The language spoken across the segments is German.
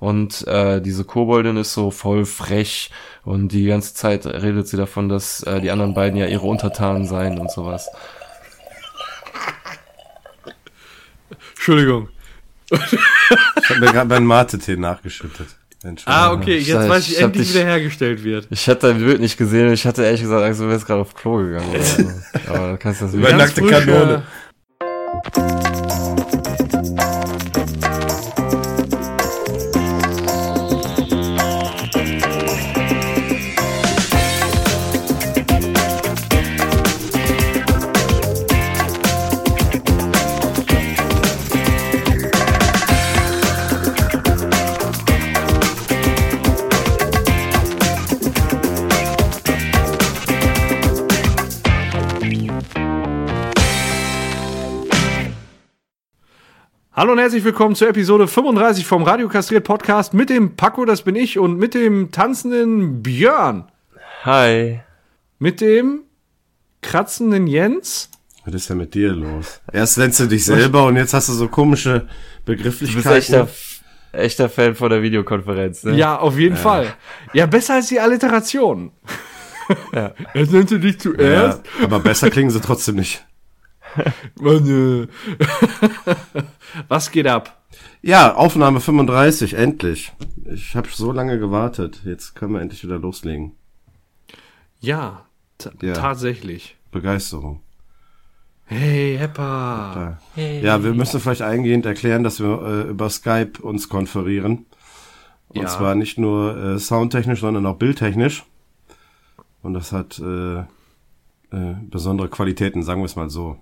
Und äh, diese Koboldin ist so voll frech und die ganze Zeit redet sie davon, dass äh, die anderen beiden ja ihre Untertanen seien und sowas. Entschuldigung. Ich habe mir gerade meinen Mate-Tee nachgeschüttet. Ah, okay, jetzt Scheiße, weiß ich, ich endlich dich- wiederhergestellt wird. Ich hatte dein Bild nicht gesehen und ich hatte ehrlich gesagt Angst, du wärst gerade auf Klo gegangen. Oder so. Aber kannst du das Über wieder. nackte frisch, Kanone. Hallo und herzlich willkommen zur Episode 35 vom Radio Kastriert Podcast mit dem Paco, das bin ich, und mit dem tanzenden Björn. Hi. Mit dem kratzenden Jens. Was ist denn mit dir los? Erst nennst du dich selber und jetzt hast du so komische Du bist Begrifflichkeiten. echter, echter Fan von der Videokonferenz, ne? Ja, auf jeden Fall. Ja, besser als die Alliteration. Ja. Jetzt nennst du dich ja, zuerst. aber besser klingen sie trotzdem nicht. Mann, äh. Was geht ab? Ja, Aufnahme 35, endlich. Ich habe so lange gewartet. Jetzt können wir endlich wieder loslegen. Ja, Ja. tatsächlich. Begeisterung. Hey, Heppa. Ja. ja, wir müssen vielleicht eingehend erklären, dass wir äh, über Skype uns konferieren. Und Ja. zwar nicht nur äh, soundtechnisch, sondern auch bildtechnisch. Und das hat äh, äh, besondere Qualitäten, sagen wir es mal so.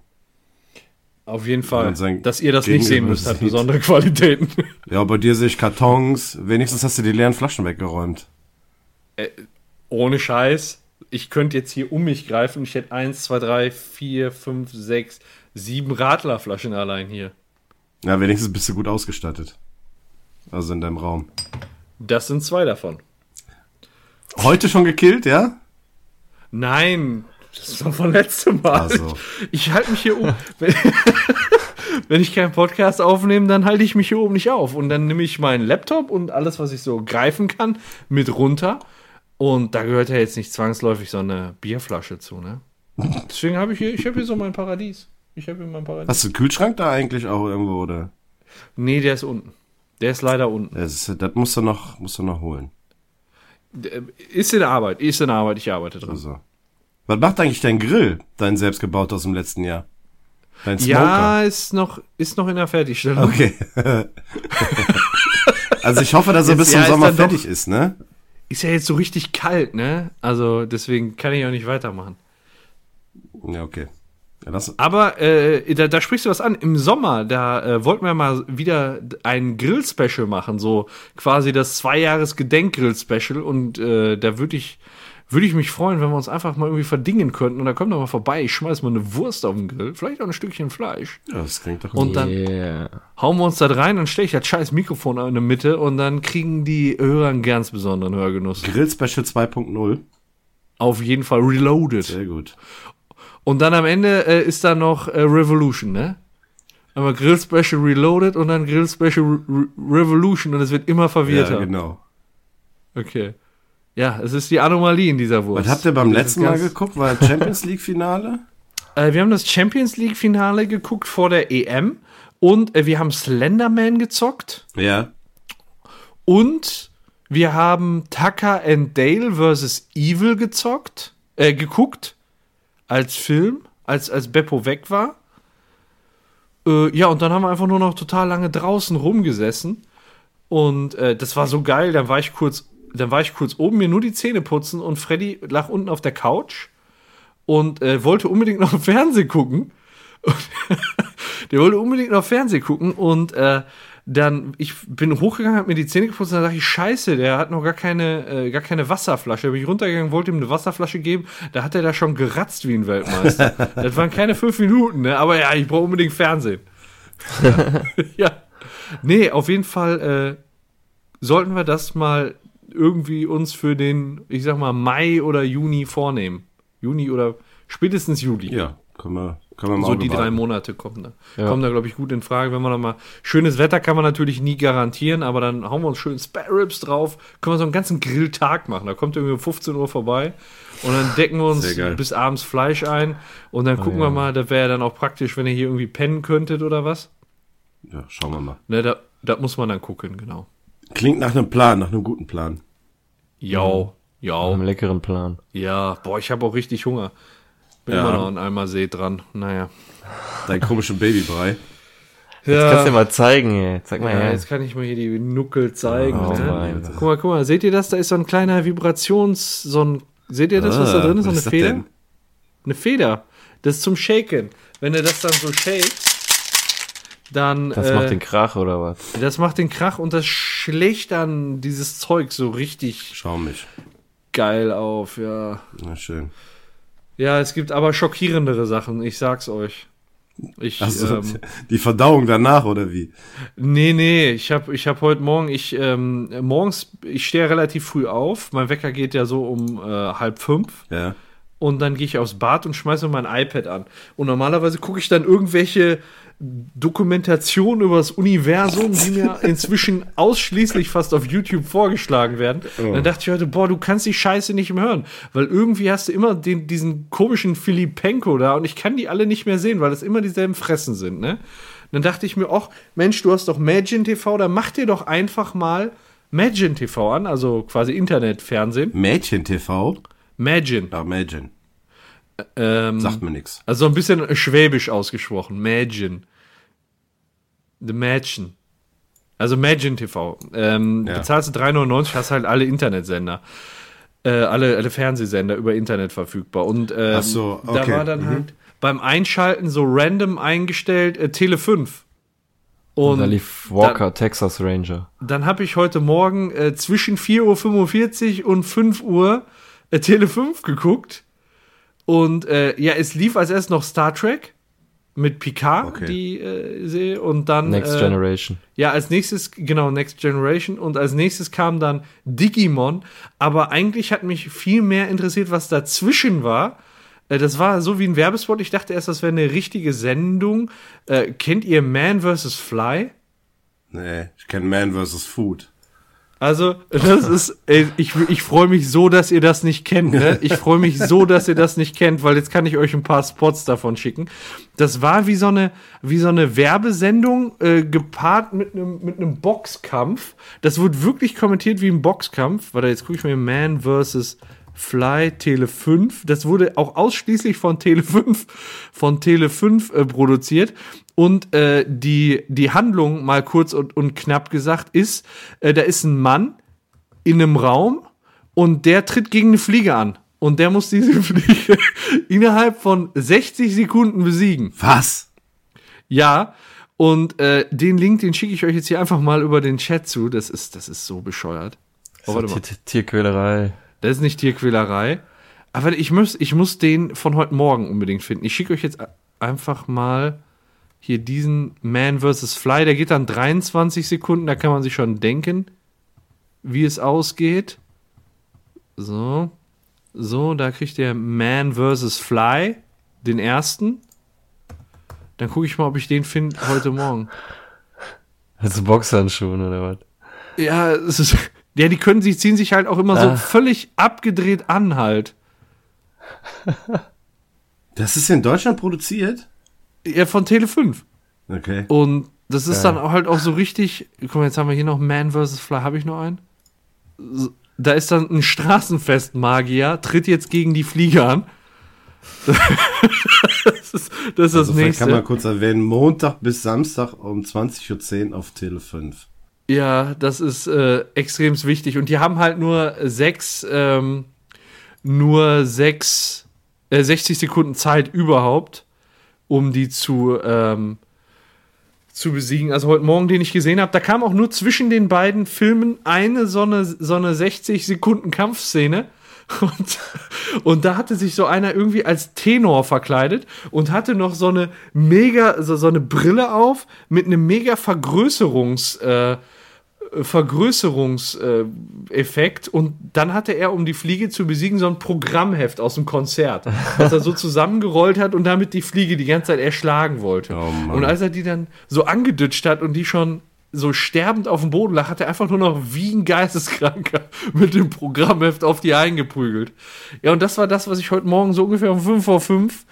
Auf jeden Fall. Dass ihr das nicht sehen müsst, hat besondere Qualitäten. Ja, bei dir sehe ich Kartons. Wenigstens hast du die leeren Flaschen weggeräumt. Ohne Scheiß. Ich könnte jetzt hier um mich greifen. Ich hätte eins, zwei, drei, vier, fünf, sechs, sieben Radlerflaschen allein hier. Ja, wenigstens bist du gut ausgestattet. Also in deinem Raum. Das sind zwei davon. Heute schon gekillt, ja? Nein, das war von letztem Mal. Also. Ich halte mich hier um. Wenn, wenn ich keinen Podcast aufnehme, dann halte ich mich hier oben nicht auf. Und dann nehme ich meinen Laptop und alles, was ich so greifen kann, mit runter. Und da gehört ja jetzt nicht zwangsläufig so eine Bierflasche zu, ne? Deswegen habe ich hier, ich habe hier so mein Paradies. Ich habe hier mein Paradies. Hast du einen Kühlschrank da eigentlich auch irgendwo, oder? Nee, der ist unten. Der ist leider unten. Das, ist- das musst du noch, musst du noch holen. Ist in Arbeit, ist in Arbeit, ich arbeite dran. Also. Was macht eigentlich dein Grill, dein selbstgebaut aus dem letzten Jahr? Dein Smoker? Ja, ist noch, ist noch in der Fertigstellung. Okay. also ich hoffe, dass er bis ja, zum ist Sommer dann doch- fertig ist, ne? Ist ja jetzt so richtig kalt, ne? Also deswegen kann ich auch nicht weitermachen. Ja, okay. Ja, Aber äh, da, da sprichst du was an. Im Sommer, da äh, wollten wir mal wieder ein Grill-Special machen, so quasi das Zwei-Jahres-Gedenk-Grill-Special. Und äh, da würde ich, würd ich mich freuen, wenn wir uns einfach mal irgendwie verdingen könnten. Und da kommt doch mal vorbei, ich schmeiß mal eine Wurst auf den Grill, vielleicht auch ein Stückchen Fleisch. ja, das klingt doch Und dann Yeah. hauen wir uns da rein, dann stelle ich das scheiß Mikrofon in der Mitte und dann kriegen die Hörer einen ganz besonderen Hörgenuss. Grill Special 2.0. Auf jeden Fall reloaded. Sehr gut. Und dann am Ende äh, ist da noch äh, Revolution, ne? Einmal Grill Special Reloaded und dann Grill Special Re Re Revolution und es wird immer verwirrter. Ja, genau. Okay. Ja, es ist die Anomalie in dieser Wurst. Was habt ihr beim Das letzten Mal geguckt? War Champions League Finale? Äh, wir haben das Champions League Finale geguckt vor der EM und äh, wir haben Slenderman gezockt Ja. und wir haben Tucker and Dale vs. Evil gezockt, äh, geguckt als Film, als, als Beppo weg war. Äh, ja, und dann haben wir einfach nur noch total lange draußen rumgesessen. Und äh, das war so geil. Dann war ich kurz, dann war ich kurz oben, mir nur die Zähne putzen und Freddy lag unten auf der Couch und äh, wollte unbedingt noch Fernsehen gucken. Der wollte unbedingt noch Fernsehen gucken und äh, dann, ich bin hochgegangen, hab mir die Zähne geputzt und dann dachte ich, scheiße, der hat noch gar keine, äh, gar keine Wasserflasche. Da bin ich runtergegangen, wollte ihm eine Wasserflasche geben, da hat er da schon geratzt wie ein Weltmeister. das waren keine fünf Minuten, ne? aber ja, ich brauche unbedingt Fernsehen. ja. Nee, auf jeden Fall äh, sollten wir das mal irgendwie uns für den, ich sag mal, Mai oder Juni vornehmen. Juni oder spätestens Juli. Ja, können wir, Können wir im So die drei. Monate kommen da. Ja. Kommen da, glaube ich, gut in Frage. Wenn wir noch mal schönes Wetter kann man natürlich nie garantieren, aber dann hauen wir uns schön Spare Ribs drauf. Können wir so einen ganzen Grilltag machen. Da kommt irgendwie um 15 Uhr vorbei und dann decken wir uns bis abends Fleisch ein und dann gucken ja. wir mal, das wäre ja dann auch praktisch, wenn ihr hier irgendwie pennen könntet oder was. Ja, schauen wir mal. Ne, da, da muss man dann gucken, genau. Klingt nach einem Plan, nach einem guten Plan. Ja, ja, Einen leckeren Plan. ja. Boah, ich habe auch richtig Hunger. Bin Ja. immer noch an Eimer See dran. Naja. Dein komischen Babybrei. Jetzt kannst du dir mal zeigen, ey. Zeig mal Ja, her. jetzt kann ich mir hier die Nuckel zeigen. Oh ne? Guck mal, guck mal, seht ihr das? Da ist so ein kleiner Vibrations, so ein, seht ihr das, was da Ah, drin ist? So eine Feder? denn? Eine Feder. Das ist zum Shaken. Wenn du das dann so shakes, dann, Das äh, macht den Krach oder was? das macht den Krach und das schlägt dann dieses Zeug so richtig Schau mich. geil auf, ja. Na schön. Ja, es gibt aber schockierendere Sachen, ich sag's euch. Ich, Also, ähm, die Verdauung danach, oder wie? Nee, nee, ich habe ich hab heute Morgen, ich ähm, morgens, ich stehe relativ früh auf. Mein Wecker geht ja so um äh, halb fünf. Ja. Und dann gehe ich aufs Bad und schmeiße mein iPad an. Und normalerweise gucke ich dann irgendwelche Dokumentationen über das Universum, die mir inzwischen ausschließlich fast auf YouTube vorgeschlagen werden. Und dann dachte ich heute, boah, du kannst die Scheiße nicht mehr hören. Weil irgendwie hast du immer den, diesen komischen Filipenko da und ich kann die alle nicht mehr sehen, weil das immer dieselben Fressen sind, ne? Dann dachte ich mir, ach, Mensch, du hast doch Magin TV, dann mach dir doch einfach mal Magin TV an, also quasi Internetfernsehen. Mädchen-TV? Magin. Ja, Imagine. Ähm, Sagt mir nix. Also ein bisschen schwäbisch ausgesprochen. Magin. The Magin. Also Magin TV. Ähm, Ja. Bezahlst du 3,99, hast halt alle Internetsender. Äh, alle, alle Fernsehsender über Internet verfügbar. Und ähm, Ach so, da okay. war dann Mhm. halt beim Einschalten so random eingestellt äh, Tele 5. Und da lief Walker, Texas Ranger. dann habe ich heute Morgen äh, zwischen 4.45 Uhr und 5 Uhr äh, Tele 5 geguckt. Und äh, ja, es lief als erst noch Star Trek mit Picard, Okay. die äh, Serie. Und dann. Next äh, Generation. Ja, als nächstes, genau, Next Generation. Und als nächstes kam dann Digimon. Aber eigentlich hat mich viel mehr interessiert, was dazwischen war. Äh, Das war so wie ein Werbespot. Ich dachte erst, das wäre eine richtige Sendung. Äh, kennt ihr Man vs. Fly? Nee, ich kenne Man vs. Food. Also, das ist, ey, ich, ich freue mich so, dass ihr das nicht kennt, ne? Ich freue mich so, dass ihr das nicht kennt, weil jetzt kann ich euch ein paar Spots davon schicken. Das war wie so eine, wie so eine Werbesendung, äh, gepaart mit einem, mit einem Boxkampf. Das wird wirklich kommentiert wie ein Boxkampf. Warte, jetzt gucke ich mir Man vs. Fly Tele 5. Das wurde auch ausschließlich von Tele 5, von Tele 5 äh, produziert. Und äh, die, die Handlung, mal kurz und, und knapp gesagt, ist, äh, da ist ein Mann in einem Raum und der tritt gegen eine Fliege an. Und der muss diese Fliege innerhalb von 60 Sekunden besiegen. Was? Ja, und äh, den Link, den schicke ich euch jetzt hier einfach mal über den Chat zu. Das ist, das ist so bescheuert. Oh, warte mal. Tier- Tierquälerei. Das ist nicht Tierquälerei. Aber ich muss, ich muss den von heute Morgen unbedingt finden. Ich schicke euch jetzt einfach mal hier diesen Man vs. Fly. Der geht dann 23 Sekunden. Da kann man sich schon denken, wie es ausgeht. So. So, da kriegt der Man vs. Fly den ersten. Dann gucke ich mal, ob ich den finde heute Morgen. Also Boxhandschuhen oder was? Ja, es ist. Ja, die können sich, ziehen sich halt auch immer so Ah. völlig abgedreht an halt. Das ist in Deutschland produziert? Ja, von Tele 5. Okay. Und das ist Geil. dann auch halt auch so richtig. Guck mal, jetzt haben wir hier noch Man vs. Fly. Habe ich noch einen? So, Da ist dann ein Straßenfest-Magier, tritt jetzt gegen die Fliege an. das ist das, ist das Also vielleicht kann man nächste. kurz erwähnen, Montag bis Samstag um 20.10 Uhr auf Tele 5. Ja, das ist äh, extrem wichtig. Und die haben halt nur sechs, ähm, nur sechs, äh, 60 Sekunden Zeit überhaupt, um die zu, ähm, zu besiegen. Also heute Morgen, den ich gesehen habe, da kam auch nur zwischen den beiden Filmen eine so eine, so eine 60 Sekunden Kampfszene. Und, und da hatte sich so einer irgendwie als Tenor verkleidet und hatte noch so eine mega, so, so eine Brille auf mit einem mega Vergrößerungs, äh, Vergrößerungseffekt und dann hatte er, um die Fliege zu besiegen, so ein Programmheft aus dem Konzert, was er so zusammengerollt hat und damit die Fliege die ganze Zeit erschlagen wollte. Oh und als er die dann so angedütscht hat und die schon so sterbend auf dem Boden lag, hat er einfach nur noch wie ein Geisteskranker mit dem Programmheft auf die eingeprügelt. Ja, und das war das, was ich heute Morgen so ungefähr um 5 vor 5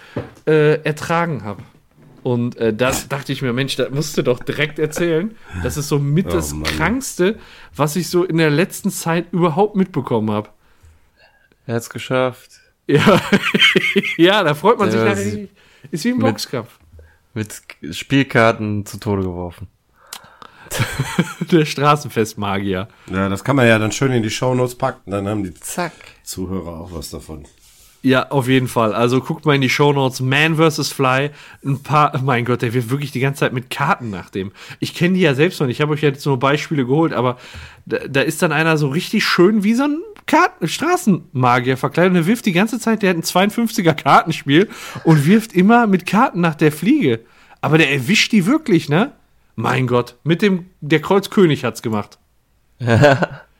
äh, ertragen habe. Und äh, das dachte ich mir, Mensch, das musst du doch direkt erzählen. Das ist so mit Oh, das Mann. Krankste, was ich so in der letzten Zeit überhaupt mitbekommen habe. Er hat's geschafft. Ja, ja, da freut man sich Ja, nachher. Ist wie ein mit- Boxkampf. Mit Spielkarten zu Tode geworfen. Der Straßenfestmagier. Ja, das kann man ja dann schön in die Shownotes packen, dann haben die Zack. Zuhörer auch was davon. Ja, auf jeden Fall. Also guckt mal in die Shownotes. Man vs. Fly. Ein paar, mein Gott, der wird wirklich die ganze Zeit mit Karten nach dem. Ich kenne die ja selbst noch nicht. Ich habe euch jetzt nur Beispiele geholt, aber da, da ist dann einer so richtig schön wie so ein Karten Straßenmagier verkleidet und der wirft die ganze Zeit, der hat ein 52er Kartenspiel und wirft immer mit Karten nach der Fliege. Aber der erwischt die wirklich, ne? Mein Gott, mit dem, der Kreuzkönig hat's gemacht.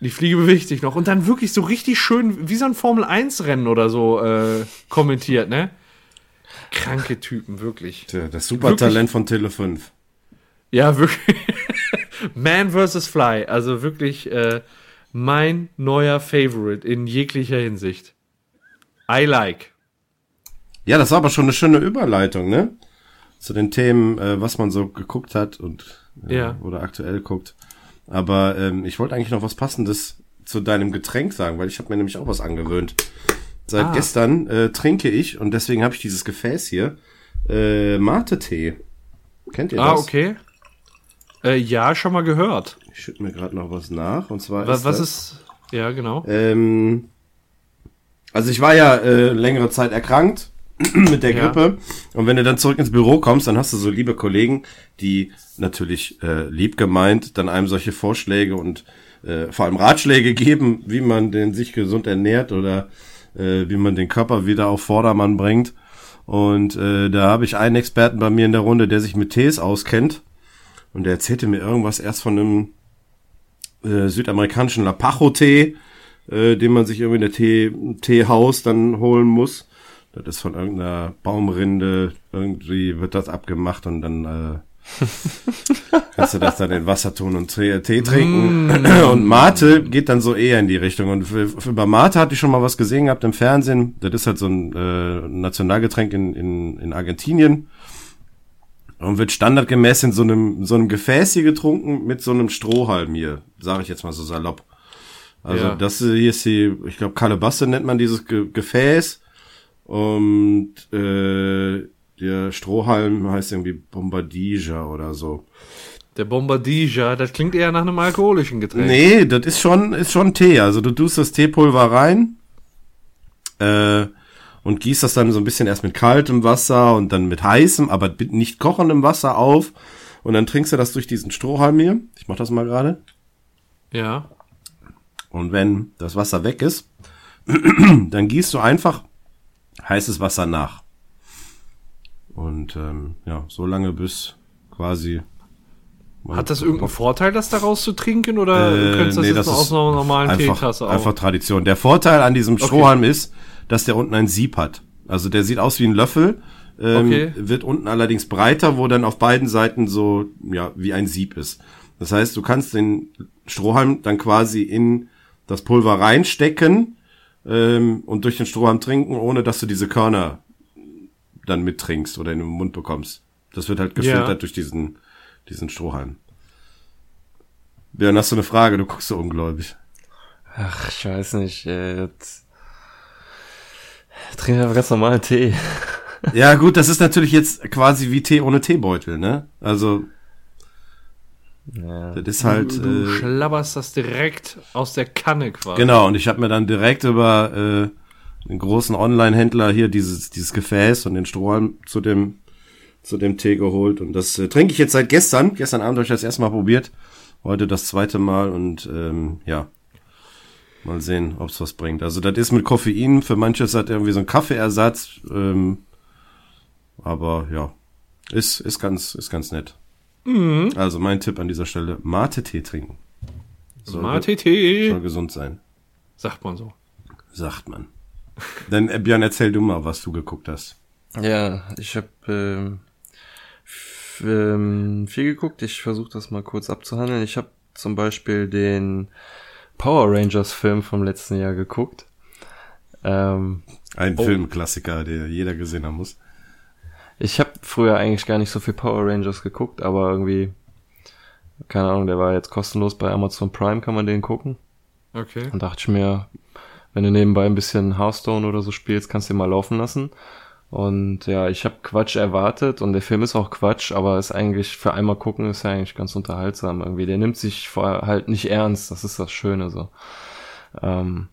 Die Fliege bewegt sich noch und dann wirklich so richtig schön, wie so ein Formel-1-Rennen oder so äh, kommentiert, ne? Kranke Typen, wirklich. Tja, das Supertalent von Tele 5. Ja, wirklich. Man vs. Fly, also wirklich äh, mein neuer Favorite in jeglicher Hinsicht. I like. Ja, das war aber schon eine schöne Überleitung, ne? Zu den Themen, äh, was man so geguckt hat und äh, Ja. oder aktuell guckt. Aber ähm, ich wollte eigentlich noch was Passendes zu deinem Getränk sagen, weil ich habe mir nämlich auch was angewöhnt. Seit Ah. gestern äh, trinke ich und deswegen habe ich dieses Gefäß hier äh, Mate-Tee. Kennt ihr Ah, das? okay. Äh, ja, schon mal gehört. Ich schütte mir gerade noch was nach und zwar Was, ist was das, ist. Ja, genau. Ähm, also ich war ja äh, längere Zeit erkrankt mit der Ja. Grippe. Und wenn du dann zurück ins Büro kommst, dann hast du so liebe Kollegen, die natürlich äh, lieb gemeint dann einem solche Vorschläge und äh, vor allem Ratschläge geben, wie man den sich gesund ernährt oder äh, wie man den Körper wieder auf Vordermann bringt. Und äh, da habe ich einen Experten bei mir in der Runde, der sich mit Tees auskennt. Und der erzählte mir irgendwas erst von einem äh, südamerikanischen Lapacho-Tee, äh, den man sich irgendwie in der Tee, Teehaus dann holen muss. Das ist von irgendeiner Baumrinde, irgendwie wird das abgemacht und dann äh, kannst du das dann in Wasser tun und Tee, Tee trinken. Und Mate geht dann so eher in die Richtung. Und für, für bei Mate hatte ich schon mal was gesehen gehabt im Fernsehen. Das ist halt so ein äh, Nationalgetränk in, in, in Argentinien. Und wird standardgemäß in so einem, so einem Gefäß hier getrunken mit so einem Strohhalm hier, sage ich jetzt mal so salopp. Also Ja. das hier ist die, ich glaube Kalebasse nennt man dieses Ge Gefäß. Und äh, der Strohhalm heißt irgendwie Bombardija oder so. Der Bombardija, das klingt eher nach einem alkoholischen Getränk. Nee, das ist schon, ist schon Tee. Also du tust das Teepulver rein äh, und gießt das dann so ein bisschen erst mit kaltem Wasser und dann mit heißem, aber nicht kochendem Wasser auf. Und dann trinkst du das durch diesen Strohhalm hier. Ich mach das mal gerade. Ja. Und wenn das Wasser weg ist, dann gießt du einfach heißes Wasser nach. Und ähm, ja, so lange bis quasi. Hat das irgendeinen Vorteil, das daraus zu trinken oder Äh, könntest du das nee, jetzt das aus einer normalen einfach, Teetasse auf? einfach Tradition. Der Vorteil an diesem Strohhalm ist, dass der unten ein Sieb hat. Also der sieht aus wie ein Löffel, ähm, Okay. wird unten allerdings breiter, wo dann auf beiden Seiten so ja wie ein Sieb ist. Das heißt, du kannst den Strohhalm dann quasi in das Pulver reinstecken ähm, und durch den Strohhalm trinken, ohne dass du diese Körner dann mittrinkst oder in den Mund bekommst. Das wird halt gefiltert Ja. durch diesen diesen Strohhalm. Björn, hast du eine Frage? Du guckst so ungläubig. Ach, ich weiß nicht. Äh, jetzt- Trink einfach ganz normalen Tee. Ja, gut, das ist natürlich jetzt quasi wie Tee ohne Teebeutel, ne? Also, Ja. das ist halt. du, du Äh, schlabberst das direkt aus der Kanne quasi. genau, und ich habe mir dann direkt über äh, einen großen Online-Händler hier dieses, dieses Gefäß und den Strohhalm zu dem, zu dem Tee geholt. Und das äh, trinke ich jetzt seit gestern. Gestern Abend habe ich das erste Mal probiert. Heute das zweite Mal und ähm, ja. Mal sehen, ob's was bringt. Also das ist mit Koffein, für manche ist das irgendwie so ein Kaffeeersatz. Ähm, aber ja, ist, ist ganz, ist ganz nett. Also mein Tipp an dieser Stelle, Mate-Tee trinken. Mate-Tee, soll gesund sein, sagt man so. sagt man. Dann, äh, Björn, erzähl du mal, was du geguckt hast. Ja, ich habe ähm, ähm, viel geguckt. Ich versuche das mal kurz abzuhandeln. Ich habe zum Beispiel den Power Rangers Film vom letzten Jahr geguckt. Ähm, Ein Filmklassiker, der jeder gesehen haben muss. Ich habe früher eigentlich gar nicht so viel Power Rangers geguckt, aber irgendwie, keine Ahnung, der war jetzt kostenlos bei Amazon Prime, kann man den gucken. Okay. Und dachte ich mir, wenn du nebenbei ein bisschen Hearthstone oder so spielst, kannst du ihn mal laufen lassen. Und ja, ich habe Quatsch erwartet und der Film ist auch Quatsch, aber ist eigentlich für einmal gucken ist ja eigentlich ganz unterhaltsam irgendwie. Der nimmt sich vor, halt nicht ernst, das ist das Schöne so. Ähm,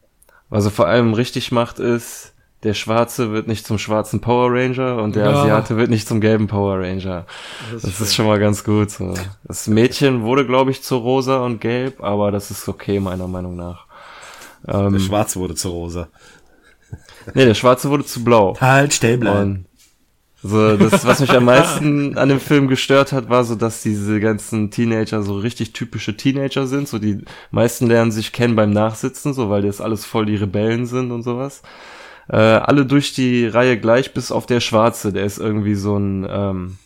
was er vor allem richtig macht ist, der Schwarze wird nicht zum schwarzen Power Ranger und der Ja. Asiate wird nicht zum gelben Power Ranger. Das, ist schon mal ganz gut. So. Das Mädchen wurde, glaube ich, zu rosa und gelb, aber das ist okay meiner Meinung nach. Der Ähm, Schwarz wurde zu rosa. nee, der Schwarze wurde zu blau. Halt, stell Und so, das, was mich am meisten an dem Film gestört hat, war so, dass diese ganzen Teenager so richtig typische Teenager sind. So, die meisten lernen sich kennen beim Nachsitzen, so, weil das alles voll die Rebellen sind und sowas. Äh, alle durch die Reihe gleich, bis auf der Schwarze, der ist irgendwie so ein ähm,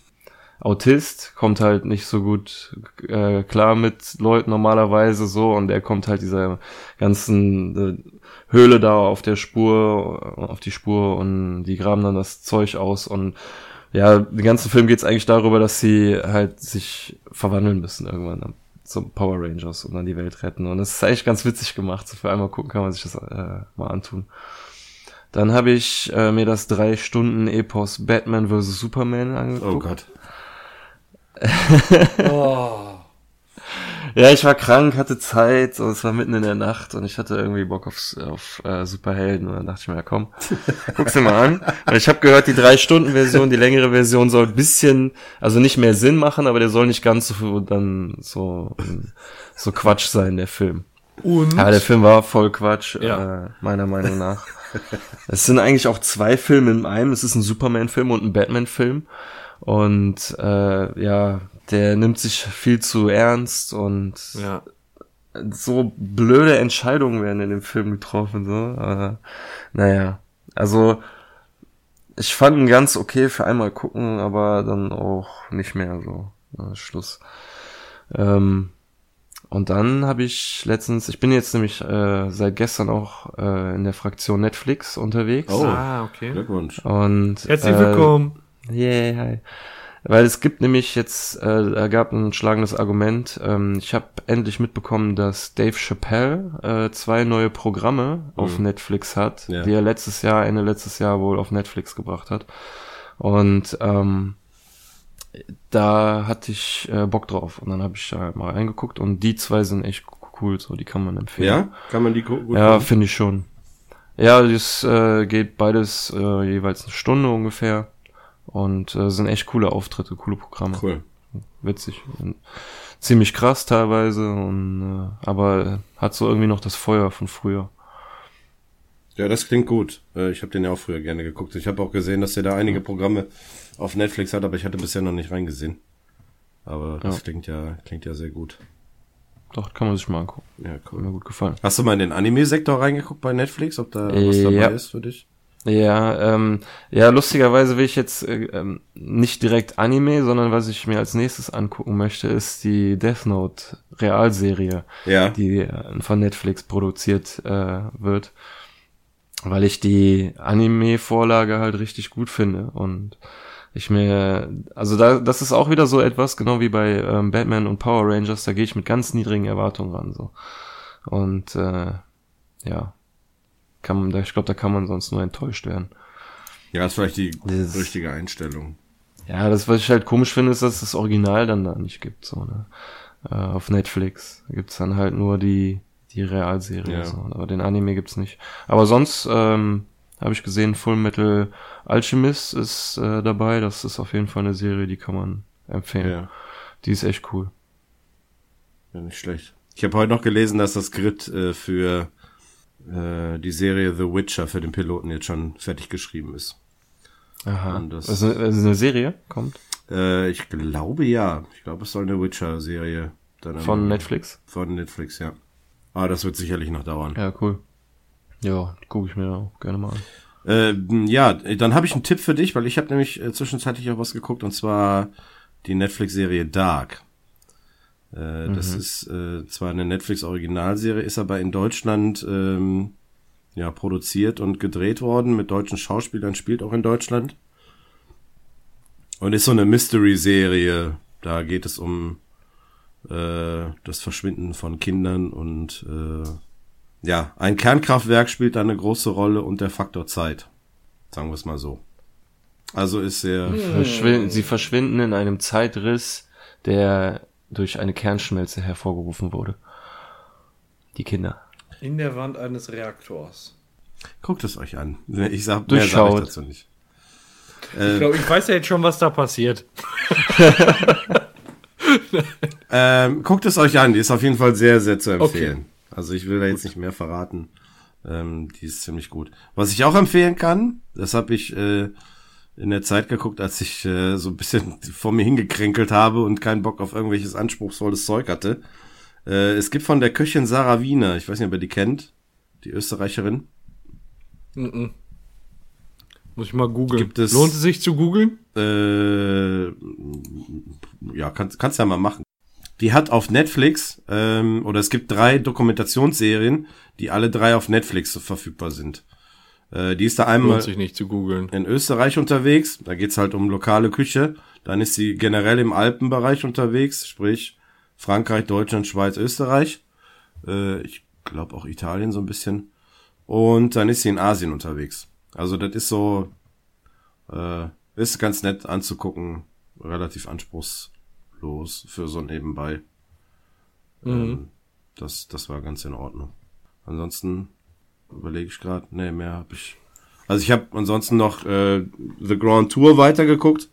Autist, kommt halt nicht so gut äh, klar mit Leuten normalerweise so. Und der kommt halt dieser ganzen äh, Höhle da auf der Spur, auf die Spur und die graben dann das Zeug aus. Und ja, den ganzen Film geht's eigentlich darüber, dass sie halt sich verwandeln müssen irgendwann zum Power Rangers und dann die Welt retten. Und das ist eigentlich ganz witzig gemacht, so für einmal gucken kann man sich das äh, mal antun. Dann habe ich äh, mir das drei Stunden Epos Batman vs. Superman angeguckt. Oh Gott. Ja, ich war krank, hatte Zeit, und es war mitten in der Nacht und ich hatte irgendwie Bock auf, auf äh, Superhelden und dann dachte ich mir, ja komm, guck's dir mal an. Und ich habe gehört, die drei Stunden Version, die längere Version soll ein bisschen, also nicht mehr Sinn machen, aber der soll nicht ganz so dann so so Quatsch sein, der Film. Und Ja, der Film war voll Quatsch, Ja. äh, meiner Meinung nach. Es sind eigentlich auch zwei Filme in einem. Es ist ein Superman-Film und ein Batman-Film. Und äh, ja, der nimmt sich viel zu ernst und ja. so blöde Entscheidungen werden in dem Film getroffen. So. Äh, naja, also ich fand ihn ganz okay für einmal gucken, aber dann auch nicht mehr so. Ja, Schluss. Ähm, und dann habe ich letztens, ich bin jetzt nämlich äh, seit gestern auch äh, in der Fraktion Netflix unterwegs. Oh. Ah, okay. Glückwunsch. Und Herzlich äh, willkommen. Yeah, hi. Weil es gibt nämlich jetzt, äh, da gab ein schlagendes Argument. Ähm, ich habe endlich mitbekommen, dass Dave Chappelle äh, zwei neue Programme auf Netflix hat, Ja. die er letztes Jahr, Ende letztes Jahr wohl auf Netflix gebracht hat. Und ähm, da hatte ich äh, Bock drauf. Und dann habe ich da mal reingeguckt und die zwei sind echt cool, so die kann man empfehlen. Ja? Kann man die gu- gut Ja, finde ich schon. Ja, das äh, geht beides äh, jeweils eine Stunde ungefähr. Und äh, sind echt coole Auftritte, coole Programme. Cool. Witzig. Und ziemlich krass teilweise, und, äh, aber hat so irgendwie noch das Feuer von früher. Ja, das klingt gut. Äh, Ich habe den ja auch früher gerne geguckt. Ich habe auch gesehen, dass der da einige Programme auf Netflix hat, aber ich hatte bisher noch nicht reingesehen. Aber das Ja. klingt ja klingt ja sehr gut. Doch, kann man sich mal angucken. Ja, Hat cool. mir gut gefallen. Hast du mal in den Anime-Sektor reingeguckt bei Netflix, ob da was dabei Ja. ist für dich? Ja, ähm, ja, lustigerweise will ich jetzt äh, ähm, nicht direkt Anime, sondern was ich mir als nächstes angucken möchte, ist die Death Note Realserie. Ja. die äh, von Netflix produziert äh, wird, weil ich die Anime-Vorlage halt richtig gut finde und ich mir, also da, das ist auch wieder so etwas, genau wie bei ähm, Batman und Power Rangers, da gehe ich mit ganz niedrigen Erwartungen ran, so. Und äh, ja, kann man, ich glaube, da kann man sonst nur enttäuscht werden. Ja, ist vielleicht die Dieses- richtige Einstellung. Ja, das, was ich halt komisch finde, ist, dass es das Original dann da nicht gibt, so, ne? Äh, auf Netflix gibt's dann halt nur die, die Realserie, Ja. so, aber den Anime gibt's nicht. Aber sonst, ähm, habe ich gesehen, Full Metal Alchemist ist äh, dabei, das ist auf jeden Fall eine Serie, die kann man empfehlen. Ja. Die ist echt cool. Ja, nicht schlecht. Ich habe heute noch gelesen, dass das Grid äh, für äh, die Serie The Witcher für den Piloten jetzt schon fertig geschrieben ist. Aha. Und das- Das ist eine, Serie, kommt. Äh, ich glaube ja. Ich glaube, es soll eine Witcher-Serie dann Von Netflix. Von Netflix, ja. Aber das wird sicherlich noch dauern. Ja, cool. Ja, gucke ich mir auch gerne mal an. Äh, ja, dann habe ich einen Tipp für dich, weil ich habe nämlich äh, zwischenzeitlich auch was geguckt und zwar die Netflix-Serie Dark. Äh, mhm. Das ist äh, zwar eine Netflix-Originalserie, ist aber in Deutschland ähm, ja produziert und gedreht worden mit deutschen Schauspielern, spielt auch in Deutschland und ist so eine Mystery-Serie. Da geht es um äh, das Verschwinden von Kindern und äh, ja, ein Kernkraftwerk spielt da eine große Rolle und der Faktor Zeit. Sagen wir es mal so. Also ist sehr. Verschwinden, sie verschwinden in einem Zeitriss, der durch eine Kernschmelze hervorgerufen wurde. Die Kinder. In der Wand eines Reaktors. Guckt es euch an. Ich sag, mehr sag ich dazu nicht. ich glaube, ich weiß ja jetzt schon, was da passiert. ähm, guckt es euch an, die ist auf jeden Fall sehr, sehr zu empfehlen. Okay. Also ich will da jetzt nicht mehr verraten. Ähm, die ist ziemlich gut. Was ich auch empfehlen kann, das habe ich äh, in der Zeit geguckt, als ich äh, so ein bisschen vor mir hingekränkelt habe und keinen Bock auf irgendwelches anspruchsvolles Zeug hatte. Äh, es gibt von der Köchin Sarah Wiener, ich weiß nicht, ob ihr die kennt, die Österreicherin. Mm -mm. Muss ich mal googeln. Lohnt es sich zu googeln? Äh, ja, kannst, kannst ja mal machen. Die hat auf Netflix, ähm, oder es gibt drei Dokumentationsserien, die alle drei auf Netflix verfügbar sind. Äh, die ist da einmal Lohnt sich nicht zu googeln. in Österreich unterwegs, da geht's halt um lokale Küche. Dann ist sie generell im Alpenbereich unterwegs, sprich Frankreich, Deutschland, Schweiz, Österreich. Äh, ich glaube auch Italien so ein bisschen. Und dann ist sie in Asien unterwegs. Also das ist so, äh, ist ganz nett anzugucken, relativ anspruchslos für so nebenbei. Mhm. Ähm, das, das war ganz in Ordnung. Ansonsten überlege ich gerade, nee, mehr habe ich. Also ich habe ansonsten noch äh, The Grand Tour weitergeguckt.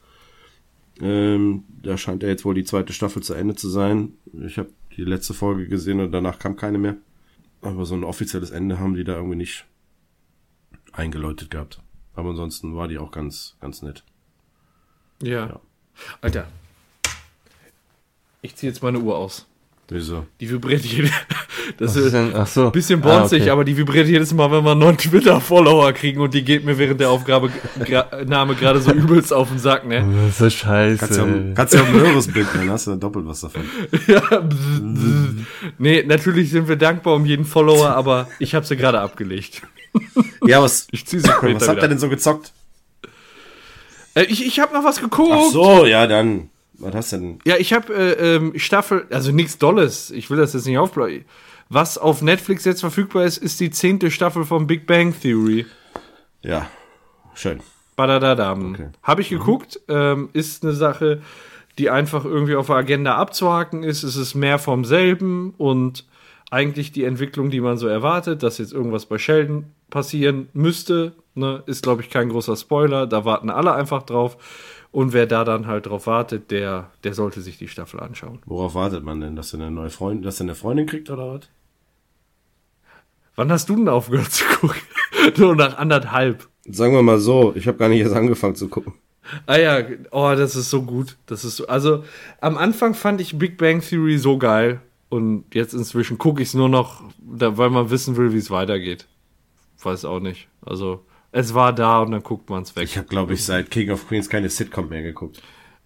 Ähm, da scheint ja jetzt wohl die zweite Staffel zu Ende zu sein. Ich habe die letzte Folge gesehen und danach kam keine mehr. Aber so ein offizielles Ende haben die da irgendwie nicht eingeläutet gehabt. Aber ansonsten war die auch ganz, ganz nett. Ja. ja. Alter. Ich ziehe jetzt meine Uhr aus. Wieso? Die vibriert jede. Das ist denn? Ach so. ein bisschen bonzig, ah, okay. aber die vibriert jedes Mal, wenn wir einen neuen Twitter-Follower kriegen und die geht mir während der Aufgabenahme gerade so übelst auf den Sack, ne? Das ist so scheiße. Kannst ja, kannst ja ein höheres Bild, dann hast du doppelt was davon. ja. Nee, natürlich sind wir dankbar um jeden Follower, aber ich habe sie gerade abgelegt. Ja, was, ich zieh sie was habt ihr denn so gezockt? Äh, ich ich habe noch was geguckt. Ach so, ja, dann. Was hast du denn? Ja, ich habe äh, ähm, Staffel, also nichts Dolles. Ich will das jetzt nicht aufbleiben. Was auf Netflix jetzt verfügbar ist, ist die zehnte Staffel von Big Bang Theory. Ja, schön. Badadadam. Okay. Habe ich geguckt. Ähm, ist eine Sache, die einfach irgendwie auf der Agenda abzuhaken ist. Es ist mehr vom selben und eigentlich die Entwicklung, die man so erwartet, dass jetzt irgendwas bei Sheldon passieren müsste, ne, ist, glaube ich, kein großer Spoiler. Da warten alle einfach drauf. Und wer da dann halt drauf wartet, der, der sollte sich die Staffel anschauen. Worauf wartet man denn? Dass er eine neue Freundin, dass er eine Freundin kriegt oder was? Wann hast du denn aufgehört zu gucken? Nur nach anderthalb. Sagen wir mal so, ich habe gar nicht erst angefangen zu gucken. Ah ja, oh, das ist so gut. Das ist so, also am Anfang fand ich Big Bang Theory so geil und jetzt inzwischen gucke ich es nur noch, weil man wissen will, wie es weitergeht. Weiß auch nicht. Also es war da und dann guckt man es weg. Ich habe, glaube ich, seit King of Queens keine Sitcom mehr geguckt.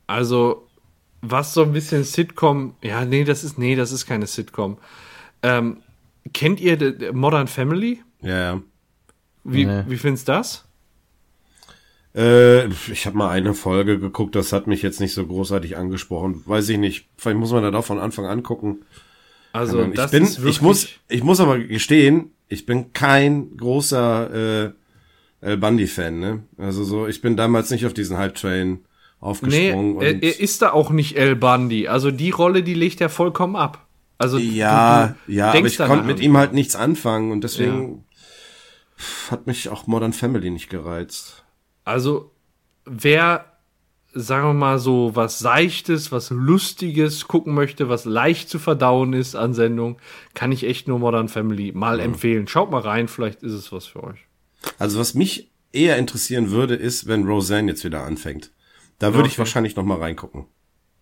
Also, was so ein bisschen Sitcom, ja, nee, das ist, nee, das ist keine Sitcom. Ähm, kennt ihr Modern Family? Ja, ja. Wie, nee. wie findest du das? Äh, ich habe mal eine Folge geguckt, das hat mich jetzt nicht so großartig angesprochen. Weiß ich nicht. Vielleicht muss man da doch von Anfang an gucken. Also, ich bin, ich muss, ich muss aber gestehen, ich bin kein großer äh, El Bundy-Fan, ne? Also so, ich bin damals nicht auf diesen Hype-Train aufgesprungen. Nee, er, er ist da auch nicht El Bundy. Also die Rolle, die legt er vollkommen ab. Also ja, du, du ja, aber ich konnte mit ihm halt nichts anfangen und deswegen ja. hat mich auch Modern Family nicht gereizt. Also wer, sagen wir mal so, was Seichtes, was Lustiges gucken möchte, was leicht zu verdauen ist an Sendung, kann ich echt nur Modern Family mal ja. empfehlen. Schaut mal rein, vielleicht ist es was für euch. Also was mich eher interessieren würde, ist, wenn Roseanne jetzt wieder anfängt. Da würde ich Okay. wahrscheinlich noch mal reingucken.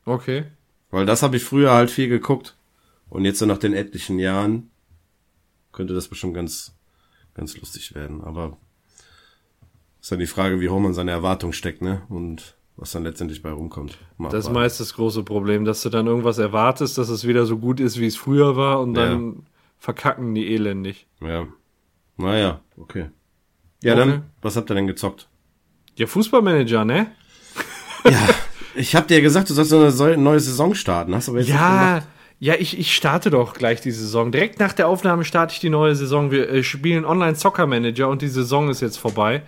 Okay. Weil das habe ich früher halt viel geguckt. Und jetzt so nach den etlichen Jahren könnte das bestimmt ganz, ganz lustig werden. Aber ist dann die Frage, wie hoch man seine Erwartung steckt, ne? Und was dann letztendlich bei rumkommt. Mal Das ist meist das große Problem, dass du dann irgendwas erwartest, dass es wieder so gut ist, wie es früher war und dann verkacken die elendig. Ja. Naja, okay. Ja, Okay. dann, was habt ihr denn gezockt? Ja, Fußballmanager, ne? Ja, ich hab dir gesagt, du sollst so eine neue Saison starten. Hast du aber jetzt Ja, ja, ich, ich starte doch gleich die Saison. Direkt nach der Aufnahme starte ich die neue Saison. Wir äh, spielen Online Soccer Manager und die Saison ist jetzt vorbei.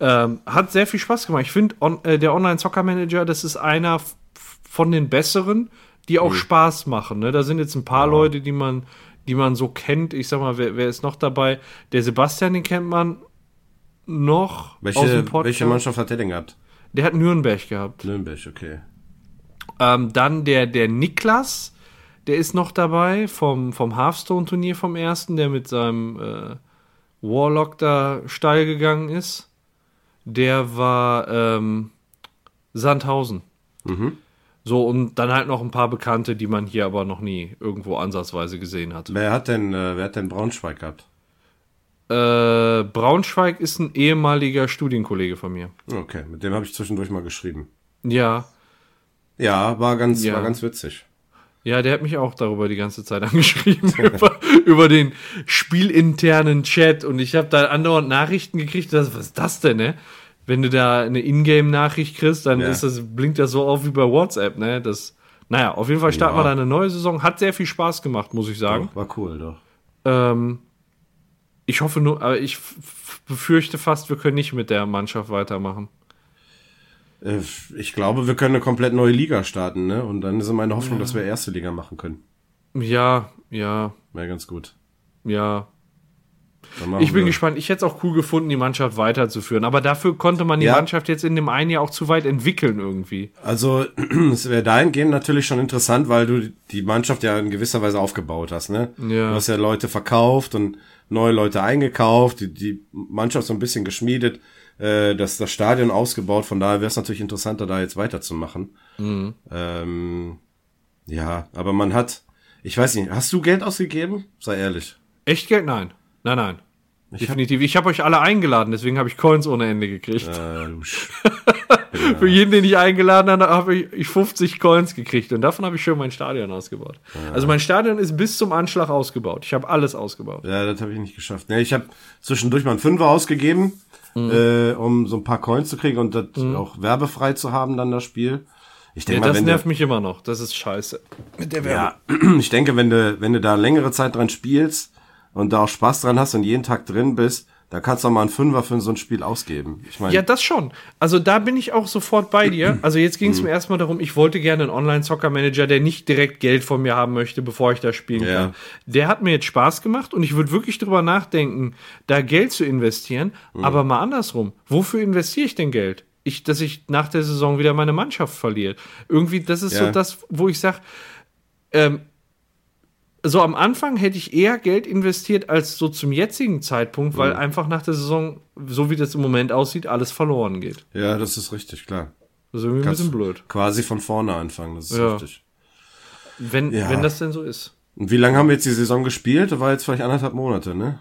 Ähm, hat sehr viel Spaß gemacht. Ich finde, on, äh, der Online Soccer Manager, das ist einer von den besseren, die auch Spaß machen. Ne? Da sind jetzt ein paar Leute, die man, die man so kennt. Ich sag mal, wer, wer ist noch dabei? Der Sebastian, den kennt man noch aus dem Welche, welche Mannschaft hat der denn gehabt? Der hat Nürnberg gehabt. Nürnberg, okay. Ähm, dann der, der Niklas, der ist noch dabei vom, vom Hearthstone-Turnier vom ersten, der mit seinem äh, Warlock da steil gegangen ist. Der war ähm, Sandhausen. So, und dann halt noch ein paar Bekannte, die man hier aber noch nie irgendwo ansatzweise gesehen hat. Wer hat denn, äh, wer hat denn Braunschweig gehabt? Äh, Braunschweig ist ein ehemaliger Studienkollege von mir. Okay, mit dem habe ich zwischendurch mal geschrieben. Ja, Ja, war ganz, Ja. war ganz witzig. Ja, der hat mich auch darüber die ganze Zeit angeschrieben, über, über den spielinternen Chat. Und ich habe da andauernd Nachrichten gekriegt. Das, was ist das denn, ne? Wenn du da eine Ingame-Nachricht kriegst, dann Ja. ist das, blinkt das so auf wie bei WhatsApp, ne? Das, naja, auf jeden Fall starten Ja. wir da eine neue Saison. Hat sehr viel Spaß gemacht, muss ich sagen. War cool, doch. Ähm, ich hoffe nur, aber ich befürchte fast, wir können nicht mit der Mannschaft weitermachen. Äh, Ich glaube, wir können eine komplett neue Liga starten, ne? Und dann ist meine Hoffnung, dass wir erste Liga machen können. Ja, ja, Wäre ganz gut. ja. Ich bin wir- gespannt. Ich hätte es auch cool gefunden, die Mannschaft weiterzuführen. Aber dafür konnte man die Ja. Mannschaft jetzt in dem einen Jahr auch zu weit entwickeln irgendwie. Also, es wäre dahingehend natürlich schon interessant, weil du die Mannschaft ja in gewisser Weise aufgebaut hast, ne? Ja. Du hast ja Leute verkauft und neue Leute eingekauft, die, die Mannschaft so ein bisschen geschmiedet, äh, das, das Stadion ausgebaut, von daher wäre es natürlich interessanter, da jetzt weiterzumachen. Mhm. Ähm, ja, aber man hat, ich weiß nicht, hast du Geld ausgegeben? Sei ehrlich. Echt Geld? Nein. Nein, nein. Definitiv. Ich habe euch alle eingeladen, deswegen habe ich Coins ohne Ende gekriegt. Äh, Für jeden, den ich eingeladen habe, habe ich ich 50 Coins gekriegt. Und davon habe ich schon mein Stadion ausgebaut. Also mein Stadion ist bis zum Anschlag ausgebaut. Ich habe alles ausgebaut. Ja, das habe ich nicht geschafft. Nee, ich habe zwischendurch mal einen Fünfer ausgegeben, Mhm. äh, um so ein paar Coins zu kriegen und das auch werbefrei zu haben, dann das Spiel. Ich Ja, denke mal, das wenn nervt du, mich immer noch. Das ist scheiße. Mit der Werbung. ja, ich denke, wenn du, wenn du da längere Zeit dran spielst und da auch Spaß dran hast und jeden Tag drin bist, da kannst du auch mal einen Fünfer für so ein Spiel ausgeben. Ich meine, Ja, das schon. Also da bin ich auch sofort bei dir. Also jetzt ging es mir erstmal darum, ich wollte gerne einen Online-Soccer-Manager, der nicht direkt Geld von mir haben möchte, bevor ich da spielen Ja. kann. Der hat mir jetzt Spaß gemacht und ich würde wirklich drüber nachdenken, da Geld zu investieren. Aber mal andersrum. Wofür investiere ich denn Geld? Ich, dass ich nach der Saison wieder meine Mannschaft verliere. Irgendwie, das ist Ja. so das, wo ich sage, ähm, so am Anfang hätte ich eher Geld investiert als so zum jetzigen Zeitpunkt, weil einfach nach der Saison, so wie das im Moment aussieht, alles verloren geht. ja, das ist richtig, klar. Das ist irgendwie ein Kannst bisschen blöd. Quasi von vorne anfangen, das ist Ja. richtig. Wenn, Ja. wenn das denn so ist. Und wie lange haben wir jetzt die Saison gespielt? Das war jetzt vielleicht anderthalb Monate, ne?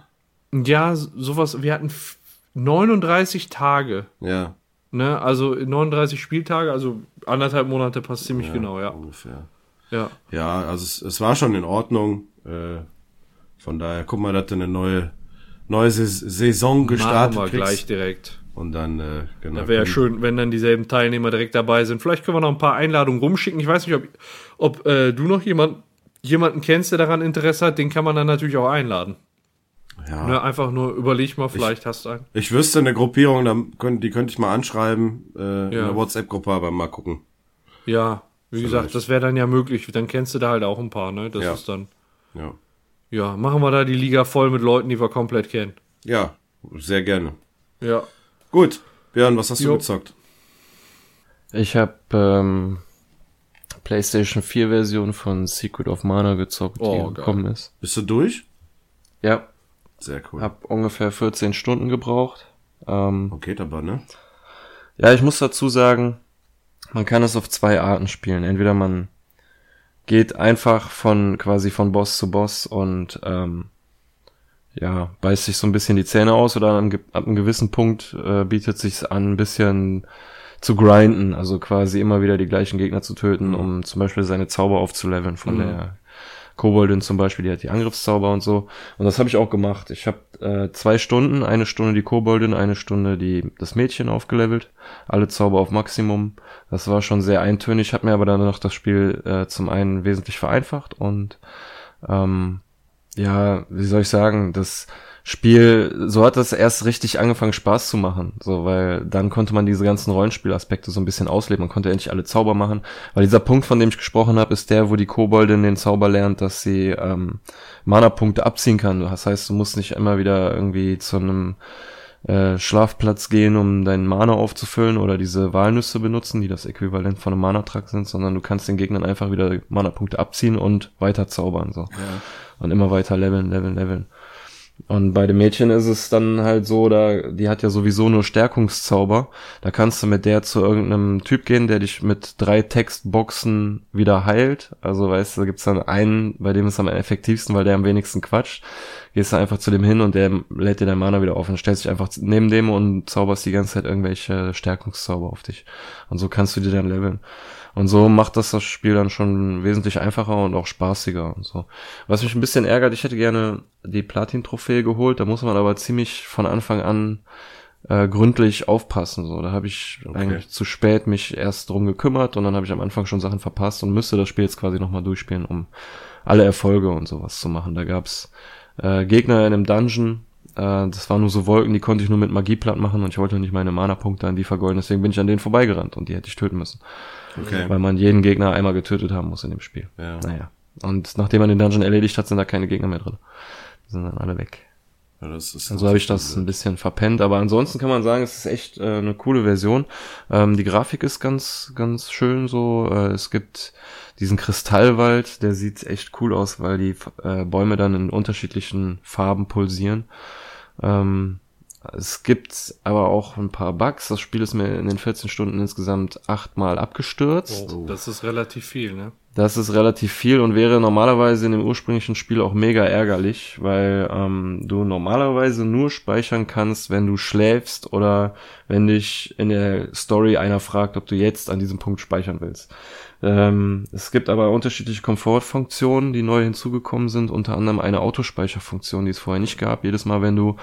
Ja, sowas, wir hatten f- 39 Tage, Ja, ne? Also 39 Spieltage, also anderthalb Monate passt ziemlich genau, ja. ungefähr. Ja. Ja, also es, es war schon in Ordnung. Äh, von daher, guck mal, dass du eine neue, neue Sais- Saison Machen gestartet wir kriegst. gleich direkt. Und dann, äh, genau. Da wäre ja schön, wenn dann dieselben Teilnehmer direkt dabei sind. Vielleicht können wir noch ein paar Einladungen rumschicken. Ich weiß nicht, ob, ob äh, du noch jemand, jemanden kennst, der daran Interesse hat. Den kann man dann natürlich auch einladen. Ja. Ne, einfach nur überleg mal, vielleicht hast du einen. Ich wüsste eine Gruppierung, da könnt, die könnte ich mal anschreiben, äh, in Ja. der WhatsApp-Gruppe, aber mal gucken. Ja, wie gesagt, das wäre dann ja möglich. Dann kennst du da halt auch ein paar, ne? Das Ja. ist dann. Ja. Ja, machen wir da die Liga voll mit Leuten, die wir komplett kennen. Ja, sehr gerne. Ja. Gut, Björn, was hast Jo. du gezockt? Ich habe ähm, PlayStation 4 Version von Secret of Mana gezockt, Oh, die geil. gekommen ist. Bist du durch? Ja, Sehr cool. hab ungefähr 14 Stunden gebraucht. Ähm, Okay, aber, ne? ja, ich muss dazu sagen, Man kann es auf zwei Arten spielen. Entweder man geht einfach von quasi von Boss zu Boss und ähm, ja, beißt sich so ein bisschen die Zähne aus oder an, ab einem gewissen Punkt äh, bietet sich an, ein bisschen zu grinden, also quasi immer wieder die gleichen Gegner zu töten, um zum Beispiel seine Zauber aufzuleveln von Mhm. der Koboldin zum Beispiel, die hat die Angriffszauber und so. Und das habe ich auch gemacht. Ich habe äh, zwei Stunden, eine Stunde die Koboldin, eine Stunde die das Mädchen aufgelevelt, alle Zauber auf Maximum. Das war schon sehr eintönig, hat mir aber dann noch das Spiel äh, zum einen wesentlich vereinfacht und ähm, ja, wie soll ich sagen, das Spiel, so hat das erst richtig angefangen Spaß zu machen, so, weil dann konnte man diese ganzen Rollenspielaspekte so ein bisschen ausleben, man konnte endlich alle Zauber machen, weil dieser Punkt, von dem ich gesprochen habe, ist der, wo die Koboldin den Zauber lernt, dass sie ähm, Mana-Punkte abziehen kann. Das heißt, du musst nicht immer wieder irgendwie zu einem äh, Schlafplatz gehen, um deinen Mana aufzufüllen oder diese Walnüsse benutzen, die das Äquivalent von einem Mana-Track sind, sondern du kannst den Gegnern einfach wieder Mana-Punkte abziehen und weiter zaubern, so. Und immer weiter leveln, leveln, leveln. Und bei dem Mädchen ist es dann halt so, da, die hat ja sowieso nur Stärkungszauber. Da kannst du mit der zu irgendeinem Typ gehen, der dich mit drei Textboxen wieder heilt. Also weißt du, da gibt's dann einen, bei dem ist am effektivsten, weil der am wenigsten quatscht. Gehst du einfach zu dem hin und der lädt dir dein Mana wieder auf und stellst dich einfach neben dem und zauberst die ganze Zeit irgendwelche Stärkungszauber auf dich. Und so kannst du dir dann leveln. Und so macht das das Spiel dann schon wesentlich einfacher und auch spaßiger und so. Was mich ein bisschen ärgert, ich hätte gerne die Platin-Trophäe geholt, da muss man aber ziemlich von Anfang an äh, gründlich aufpassen. So, da habe ich Okay. eigentlich zu spät mich erst drum gekümmert und dann habe ich am Anfang schon Sachen verpasst und müsste das Spiel jetzt quasi nochmal durchspielen, um alle Erfolge und sowas zu machen. Da gab's äh, Gegner in einem Dungeon, äh, das waren nur so Wolken, die konnte ich nur mit Magie platt machen und ich wollte nicht meine Mana-Punkte an die vergolden, deswegen bin ich an denen vorbeigerannt und die hätte ich töten müssen. Okay. Weil man jeden Gegner einmal getötet haben muss in dem Spiel. Ja. Naja. Und nachdem man den Dungeon erledigt hat, sind da keine Gegner mehr drin. Die sind dann alle weg. Ja, Also habe ich das ein bisschen verpennt, aber ansonsten kann man sagen, es ist echt äh, eine coole Version. Ähm, die Grafik ist ganz, ganz schön so. Äh, es gibt diesen Kristallwald, der sieht echt cool aus, weil die äh, Bäume dann in unterschiedlichen Farben pulsieren. Ähm, es gibt aber auch ein paar Bugs. Das Spiel ist mir in den 14 Stunden insgesamt achtmal abgestürzt. Oh, das ist relativ viel, ne? Das ist relativ viel und wäre normalerweise in dem ursprünglichen Spiel auch mega ärgerlich, weil ähm, du normalerweise nur speichern kannst, wenn du schläfst oder wenn dich in der Story einer fragt, ob du jetzt an diesem Punkt speichern willst. Ähm, es gibt aber unterschiedliche Komfortfunktionen, die neu hinzugekommen sind, unter anderem eine Autospeicherfunktion, die es vorher nicht gab. Jedes Mal, wenn du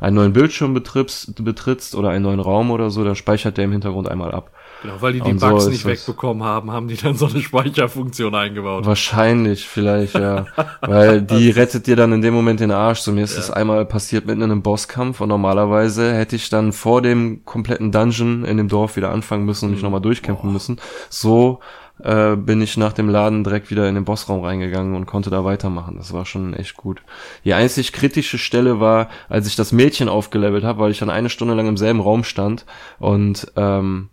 einen neuen Bildschirm betrittst, betrittst oder einen neuen Raum oder so, dann speichert der im Hintergrund einmal ab. Genau, weil die die Und so Bugs ist nicht wegbekommen haben, haben die dann so eine Speicherfunktion eingebaut. Wahrscheinlich, vielleicht, ja. Weil die rettet dir dann in dem Moment den Arsch. So mir ist das einmal passiert mitten in einem Bosskampf und normalerweise hätte ich dann vor dem kompletten Dungeon in dem Dorf wieder anfangen müssen und mich nochmal durchkämpfen müssen. So äh, bin ich nach dem Laden direkt wieder in den Bossraum reingegangen und konnte da weitermachen. Das war schon echt gut. Die einzig kritische Stelle war, als ich das Mädchen aufgelevelt habe, weil ich dann eine Stunde lang im selben Raum stand und ähm,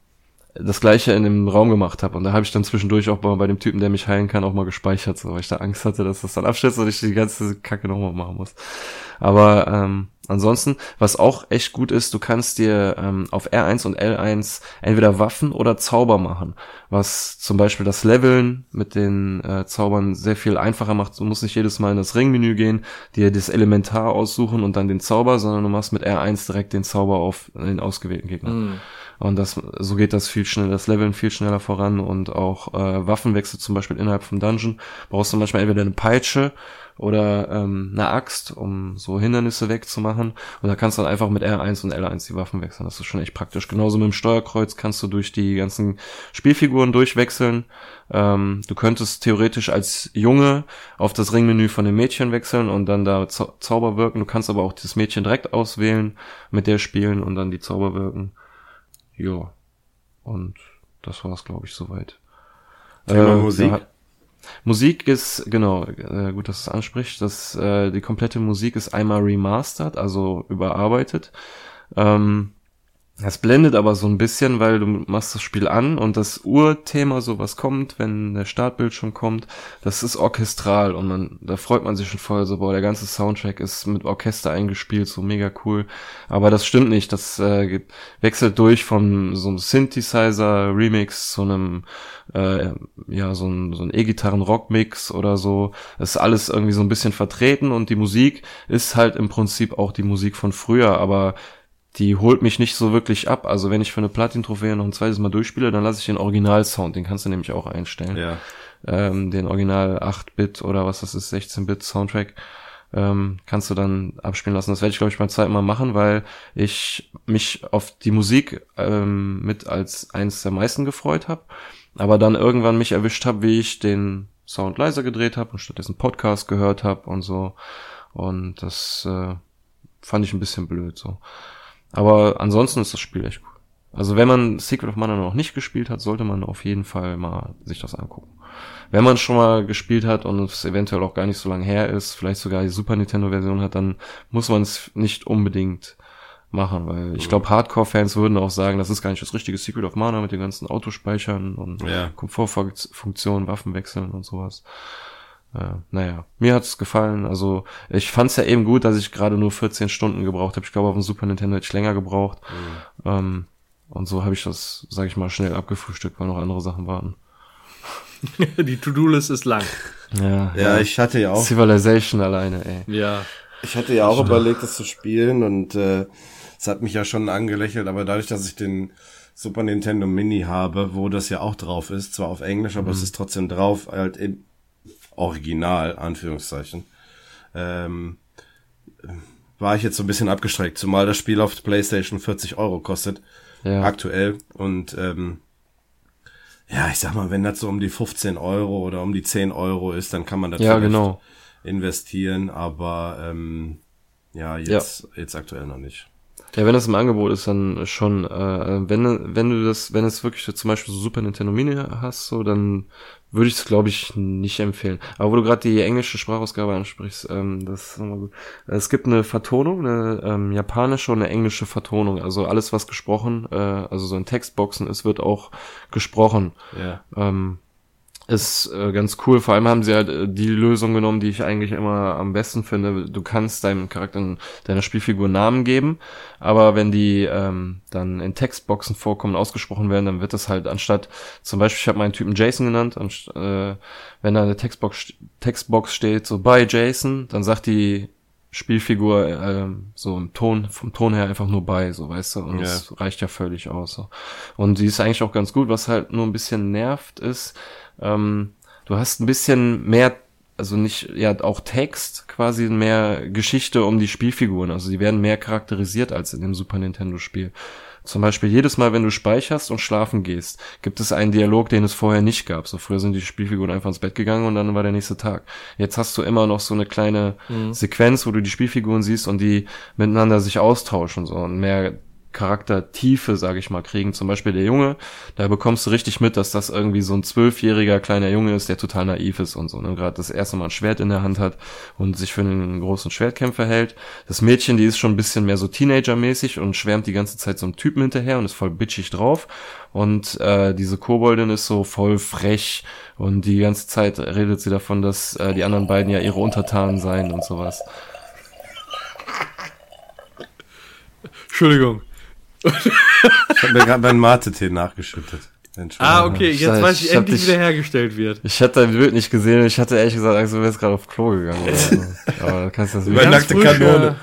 das gleiche in dem Raum gemacht habe. Und da habe ich dann zwischendurch auch bei, bei dem Typen, der mich heilen kann, auch mal gespeichert, so, weil ich da Angst hatte, dass das dann abstürzt und ich die ganze Kacke nochmal machen muss. Aber ähm, ansonsten, was auch echt gut ist, du kannst dir ähm, auf R1 und L1 entweder Waffen oder Zauber machen, was zum Beispiel das Leveln mit den äh, Zaubern sehr viel einfacher macht. Du musst nicht jedes Mal in das Ringmenü gehen, dir das Elementar aussuchen und dann den Zauber, sondern du machst mit R1 direkt den Zauber auf den ausgewählten Gegner. Hm. Und das, so geht das viel schneller, das Leveln viel schneller voran und auch äh, Waffenwechsel zum Beispiel innerhalb vom Dungeon. Brauchst du manchmal entweder eine Peitsche oder ähm, eine Axt, um so Hindernisse wegzumachen. Und da kannst du dann einfach mit R1 und L1 die Waffen wechseln. Das ist schon echt praktisch. Genauso mit dem Steuerkreuz kannst du durch die ganzen Spielfiguren durchwechseln. Ähm, du könntest theoretisch als Junge auf das Ringmenü von dem Mädchen wechseln und dann da Zau Zauber wirken. Du kannst aber auch das Mädchen direkt auswählen, mit der spielen und dann die Zauber wirken. Ja. Und das war's, glaube ich, soweit. Thema Musik? ja, Musik ist, genau, äh, gut, dass es ansprichst, das, äh, die komplette Musik ist einmal remastered, also überarbeitet. Ähm, Das blendet aber so ein bisschen, weil du machst das Spiel an und das Urthema, so was kommt, wenn der Startbildschirm kommt, das ist orchestral und man, da freut man sich schon voll so, boah, der ganze Soundtrack ist mit Orchester eingespielt, so mega cool. Aber das stimmt nicht, das äh, wechselt durch von so einem Synthesizer-Remix zu einem, äh, ja, so ein, so ein E-Gitarren-Rock-Mix oder so. Das ist alles irgendwie so ein bisschen vertreten und die Musik ist halt im Prinzip auch die Musik von früher, aber die holt mich nicht so wirklich ab. Also wenn ich für eine Platin-Trophäe noch ein zweites Mal durchspiele, dann lasse ich den Original-Sound, den kannst du nämlich auch einstellen. Ja. Ähm, den Original 8-Bit oder was das ist, 16-Bit Soundtrack ähm, kannst du dann abspielen lassen. Das werde ich, glaube ich, beim zweiten Mal machen, weil ich mich auf die Musik ähm, mit als eines der meisten gefreut habe, aber dann irgendwann mich erwischt habe, wie ich den Sound leiser gedreht habe und stattdessen Podcast gehört habe und so. Und das äh, fand ich ein bisschen blöd so. Aber ansonsten ist das Spiel echt cool. Also wenn man Secret of Mana noch nicht gespielt hat, sollte man auf jeden Fall mal sich das angucken. Wenn man schon mal gespielt hat und es eventuell auch gar nicht so lange her ist, vielleicht sogar die Super Nintendo Version hat, dann muss man es nicht unbedingt machen, weil ich glaube Hardcore-Fans würden auch sagen, das ist gar nicht das richtige Secret of Mana mit den ganzen Autospeichern und Ja. Komfortfunktionen, Waffen wechseln und sowas. Äh, naja, mir hat's gefallen. Also ich fand's ja eben gut, dass ich gerade nur 14 Stunden gebraucht habe. Ich glaube, auf dem Super Nintendo hätte ich länger gebraucht. Ähm, und so habe ich das, sage ich mal, schnell abgefrühstückt, weil noch andere Sachen warten. Die To-Do-List ist lang. Ja, Ja, ich hatte ja auch, Civilization alleine, ey. Ja. ich hatte ja auch überlegt, das zu spielen und äh, es hat mich ja schon angelächelt, aber dadurch, dass ich den Super Nintendo Mini habe, wo das ja auch drauf ist, zwar auf Englisch, aber es ist trotzdem drauf, halt in Original, Anführungszeichen, ähm, war ich jetzt so ein bisschen abgestreckt, zumal das Spiel auf PlayStation 40 Euro kostet, Ja. aktuell. Und ähm, ja, ich sag mal, wenn das so um die 15 Euro oder um die 10 Euro ist, dann kann man das Ja, genau. investieren, aber ähm, ja, jetzt, jetzt aktuell noch nicht. Ja, wenn das im Angebot ist, dann schon, äh, wenn, wenn du das, wenn es wirklich zum Beispiel so Super Nintendo Mini hast, so, dann würde ich es, glaube ich, nicht empfehlen. Aber wo du gerade die englische Sprachausgabe ansprichst, ähm, das ist nochmal gut. Es gibt eine Vertonung, eine ähm, japanische und eine englische Vertonung. Also alles, was gesprochen, äh, also so in Textboxen ist, wird auch gesprochen. Ja. Ähm, ist äh, ganz cool. Vor allem haben sie halt äh, die Lösung genommen, die ich eigentlich immer am besten finde. Du kannst deinem Charakter, deiner Spielfigur Namen geben, aber wenn die ähm, dann in Textboxen vorkommen, ausgesprochen werden, dann wird das halt anstatt, zum Beispiel, ich habe meinen Typen Jason genannt, anst äh, wenn da eine Textbox, Textbox steht, so bei Jason, dann sagt die Spielfigur ähm, so im Ton, vom Ton her einfach nur bei, so weißt du, und Ja. das reicht ja völlig aus. So. Und die ist eigentlich auch ganz gut, was halt nur ein bisschen nervt ist, ähm, du hast ein bisschen mehr, also nicht, ja, auch Text, quasi mehr Geschichte um die Spielfiguren. Also die werden mehr charakterisiert als in dem Super Nintendo-Spiel. Zum Beispiel jedes Mal, wenn du speicherst und schlafen gehst, gibt es einen Dialog, den es vorher nicht gab. So früher sind die Spielfiguren einfach ins Bett gegangen und dann war der nächste Tag. Jetzt hast du immer noch so eine kleine Sequenz, wo du die Spielfiguren siehst und die miteinander sich austauschen so und mehr Charaktertiefe, sage ich mal, kriegen. Zum Beispiel der Junge, da bekommst du richtig mit, dass das irgendwie so ein zwölfjähriger kleiner Junge ist, der total naiv ist und so. Ne? Gerade das erste Mal ein Schwert in der Hand hat und sich für einen großen Schwertkämpfer hält. Das Mädchen, die ist schon ein bisschen mehr so Teenager-mäßig und schwärmt die ganze Zeit so einem Typen hinterher und ist voll bitchig drauf. Und äh, diese Koboldin ist so voll frech und die ganze Zeit redet sie davon, dass äh, die anderen beiden ja ihre Untertanen seien und sowas. Entschuldigung. Ich habe mir gerade meinen Mate-Tee nachgeschüttet. Ah, okay, jetzt Ich- weiß ich ich endlich, dich- wie der hergestellt wird. Ich hatte dein Bild nicht gesehen. Ich hatte ehrlich gesagt Angst, du wärst gerade auf Klo gegangen. Oder so. Aber du kannst das Über wieder. nackte Kanone.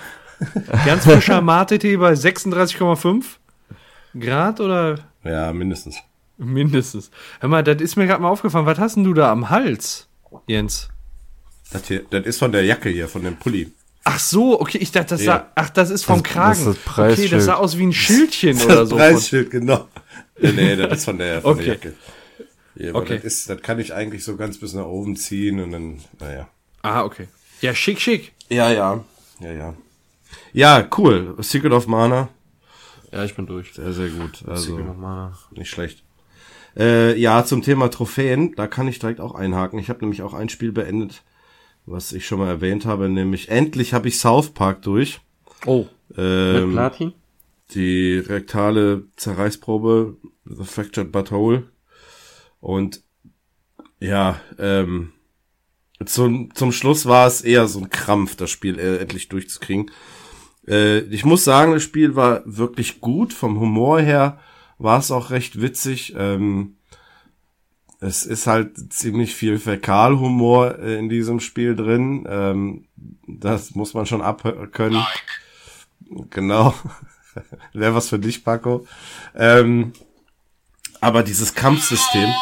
ganz frischer Mate-Tee bei 36,5 Grad oder Ja, mindestens. mindestens. Hör mal, das ist mir gerade mal aufgefallen. Was hast denn du da am Hals, Jens? Das, hier, das ist von der Jacke hier, von dem Pulli. Ach so, okay, ich dachte, das Ja. sah, ach, das ist vom Das- Kragen. das ist das okay, Preisschild. das sah aus wie ein Schildchen oder Das so. Preisschild, genau. Nee, nee, das ist von der, von Okay. der Jacke. Ja, Okay. das, ist, das kann ich eigentlich so ganz bis nach oben ziehen und dann, naja. Ah, okay. Ja, schick, schick. Ja, ja. Ja, ja. Ja, cool. Secret of Mana. Ja, ich bin durch. Sehr, sehr gut. Also, Nochmal. nicht schlecht. Äh, ja, zum Thema Trophäen, da kann ich direkt auch einhaken. Ich habe nämlich auch ein Spiel beendet, was ich schon mal erwähnt habe, nämlich endlich habe ich South Park durch. Oh. Mit Ähm, Platin? die rektale Zerreißprobe, The Fractured Butthole. Und ja, ähm, zum, zum Schluss war es eher so ein Krampf, das Spiel äh, endlich durchzukriegen. Äh, ich muss sagen, das Spiel war wirklich gut. Vom Humor her war es auch recht witzig. Ähm, es ist halt ziemlich viel Fäkalhumor äh, in diesem Spiel drin. Ähm, das muss man schon abkönnen. Genau. Wäre was für dich, Paco. Ähm, aber dieses Kampfsystem,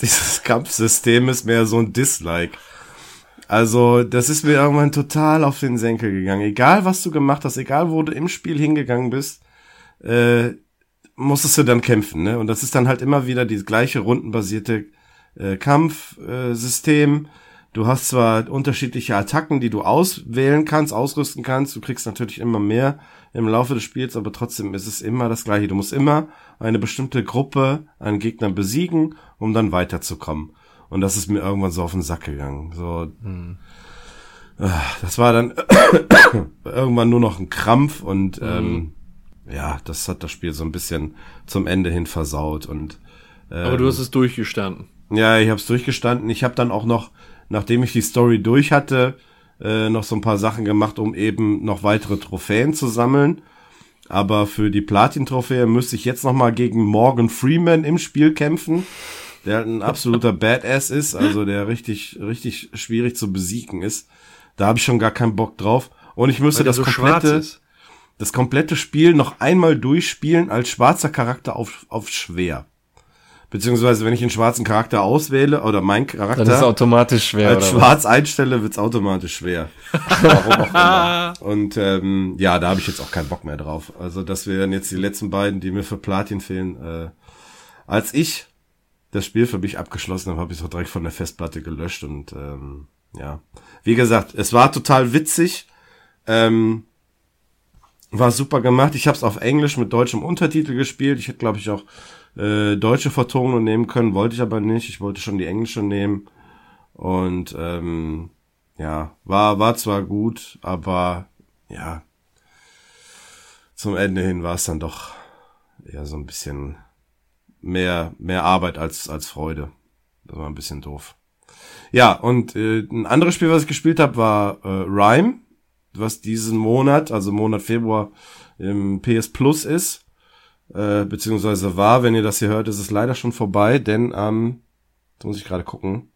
dieses Kampfsystem ist mehr so ein Dislike. Also, das ist mir irgendwann total auf den Senkel gegangen. Egal, was du gemacht hast, egal, wo du im Spiel hingegangen bist, äh, musstest du dann kämpfen, ne? Und das ist dann halt immer wieder die gleiche rundenbasierte äh, Kampfsystem. Äh, du hast zwar unterschiedliche Attacken, die du auswählen kannst, ausrüsten kannst. Du kriegst natürlich immer mehr im Laufe des Spiels, aber trotzdem ist es immer das gleiche. Du musst immer eine bestimmte Gruppe an Gegnern besiegen, um dann weiterzukommen. Und das ist mir irgendwann so auf den Sack gegangen. So, hm. das war dann irgendwann nur noch ein Krampf und ähm, ja, das hat das Spiel so ein bisschen zum Ende hin versaut und ähm, aber du hast es durchgestanden. Ja, ich habe es durchgestanden. Ich habe dann auch noch, nachdem ich die Story durch hatte, äh, noch so ein paar Sachen gemacht, um eben noch weitere Trophäen zu sammeln. Aber für die Platin-Trophäe müsste ich jetzt noch mal gegen Morgan Freeman im Spiel kämpfen der ein absoluter Badass ist, also der richtig, richtig schwierig zu besiegen ist. Da habe ich schon gar keinen Bock drauf. Und ich müsste das so komplette, das komplette Spiel noch einmal durchspielen als schwarzer Charakter auf, auf schwer. Beziehungsweise, wenn ich einen schwarzen Charakter auswähle oder mein Charakter Dann ist automatisch schwer, als schwarz was? einstelle, wird's automatisch schwer. Warum auch immer. Und ähm, ja, da habe ich jetzt auch keinen Bock mehr drauf. Also das wären jetzt die letzten beiden, die mir für Platin fehlen. Äh, als ich das Spiel für mich abgeschlossen habe, habe ich es auch direkt von der Festplatte gelöscht und ähm, ja. Wie gesagt, es war total witzig. Ähm, war super gemacht. Ich habe es auf Englisch mit deutschem Untertitel gespielt. Ich hätte, glaube ich, auch äh, deutsche Vertonung nehmen können, wollte ich aber nicht. Ich wollte schon die englische nehmen. Und ähm, ja, war, war zwar gut, aber ja, zum Ende hin war es dann doch eher so ein bisschen mehr, mehr Arbeit als, als Freude. Das war ein bisschen doof. Ja, und äh, ein anderes Spiel, was ich gespielt habe, war äh, Rhyme, was diesen Monat, also Monat Februar, im PS Plus ist. Äh, beziehungsweise war, wenn ihr das hier hört, ist es leider schon vorbei, denn am, jetzt muss ich gerade gucken,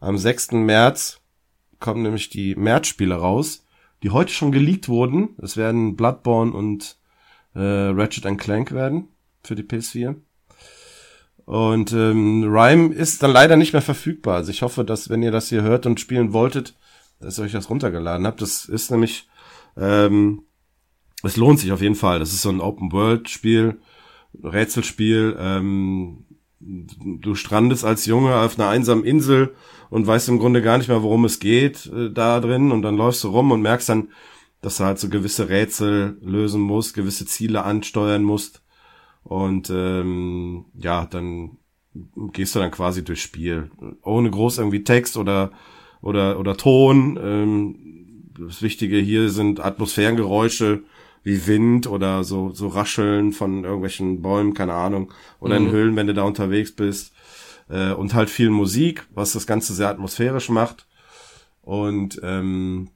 am 6. März kommen nämlich die März-Spiele raus, die heute schon geleakt wurden. Es werden Bloodborne und äh, Ratchet Clank werden für die PS4. Und ähm, Rhyme ist dann leider nicht mehr verfügbar. Also ich hoffe, dass wenn ihr das hier hört und spielen wolltet, dass ihr euch das runtergeladen habt. Das ist nämlich, ähm, es lohnt sich auf jeden Fall. Das ist so ein Open-World-Spiel, Rätselspiel. Ähm, du strandest als Junge auf einer einsamen Insel und weißt im Grunde gar nicht mehr, worum es geht äh, da drin. Und dann läufst du rum und merkst dann, dass du halt so gewisse Rätsel lösen musst, gewisse Ziele ansteuern musst. Und ähm, ja, dann gehst du dann quasi durchs Spiel. Ohne groß irgendwie Text oder, oder, oder Ton. Ähm, das Wichtige hier sind Atmosphärengeräusche wie Wind oder so, so Rascheln von irgendwelchen Bäumen, keine Ahnung. Oder mhm. in Höhlen, wenn du da unterwegs bist. Äh, und halt viel Musik, was das Ganze sehr atmosphärisch macht. Und ähm,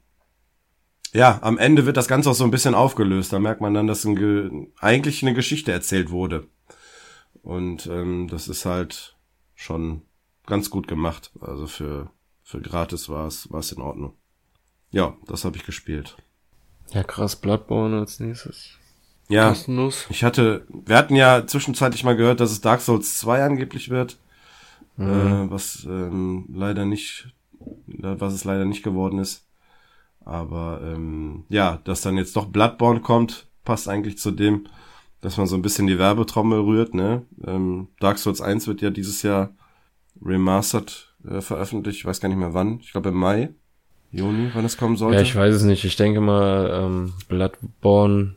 ja, am Ende wird das Ganze auch so ein bisschen aufgelöst. Da merkt man dann, dass ein eigentlich eine Geschichte erzählt wurde. Und ähm, das ist halt schon ganz gut gemacht. Also für, für gratis war es, war es in Ordnung. Ja, das habe ich gespielt. Ja, krass, Bloodborne als nächstes. Ja, Kostenlos. ich hatte, wir hatten ja zwischenzeitlich mal gehört, dass es Dark Souls 2 angeblich wird. Mhm. Äh, was ähm, leider nicht, was es leider nicht geworden ist. Aber ähm, ja, dass dann jetzt doch Bloodborne kommt, passt eigentlich zu dem, dass man so ein bisschen die Werbetrommel rührt. Ne? Ähm, Dark Souls 1 wird ja dieses Jahr remastered äh, veröffentlicht. Ich weiß gar nicht mehr wann. Ich glaube im Mai, Juni, wann es kommen sollte. Ja, ich weiß es nicht. Ich denke mal, ähm, Bloodborne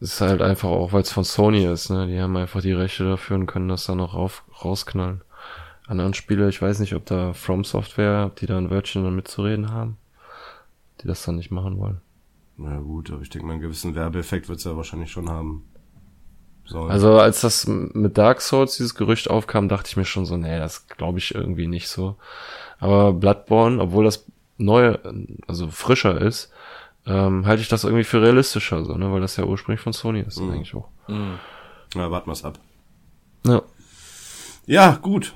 ist halt einfach auch, weil es von Sony ist. Ne? Die haben einfach die Rechte dafür und können das dann noch rauf, rausknallen. Anderen Spiele, ich weiß nicht, ob da From Software, ob die da ein Wörtchen dann mitzureden haben die das dann nicht machen wollen. Na gut, aber ich denke mal, einen gewissen Werbeeffekt wird es ja wahrscheinlich schon haben. Sollen. Also als das mit Dark Souls dieses Gerücht aufkam, dachte ich mir schon so, nee, das glaube ich irgendwie nicht so. Aber Bloodborne, obwohl das neu, also frischer ist, ähm, halte ich das irgendwie für realistischer, so, ne, weil das ja ursprünglich von Sony ist, Mhm. eigentlich auch. Na, warten wir's ab. Ja. Ja, gut.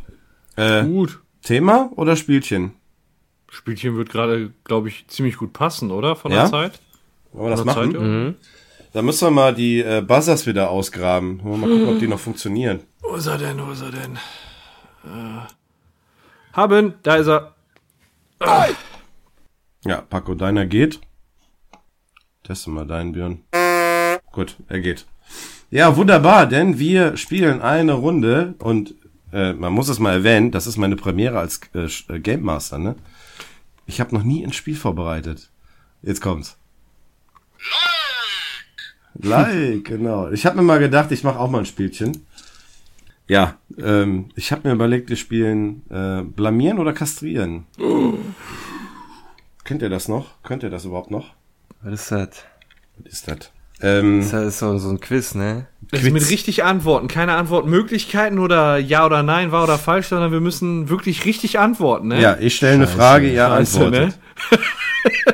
Äh, Gut. Thema oder Spielchen? Spielchen wird gerade, glaube ich, ziemlich gut passen, oder? Von Ja? der Zeit? Wollen wir das Von der machen? Zeit, ja. Mhm. Dann müssen wir mal die äh, Buzzers wieder ausgraben. Mal gucken, ob die noch funktionieren. Wo ist er denn? Wo ist er denn? Äh, haben, da ist er. Ja, Paco, deiner geht. Teste mal deinen, Björn. Gut, er geht. Ja, wunderbar, denn wir spielen eine Runde und äh, man muss es mal erwähnen, das ist meine Premiere als äh, äh, Game Master, ne? Ich habe noch nie ein Spiel vorbereitet. Jetzt kommt's. Like, genau. Ich habe mir mal gedacht, ich mache auch mal ein Spielchen. Ja, ähm, ich habe mir überlegt, wir spielen äh, Blamieren oder Kastrieren. Kennt ihr das noch? Könnt ihr das überhaupt noch? Was ist das? Was ist das? Ähm, Das ist so, so ein Quiz, ne? Ist mit richtig Antworten. Keine Antwortmöglichkeiten oder Ja oder Nein, wahr oder falsch, sondern wir müssen wirklich richtig antworten, ne? ja, ich stelle eine Frage, ihr Scheiße, antwortet. ne?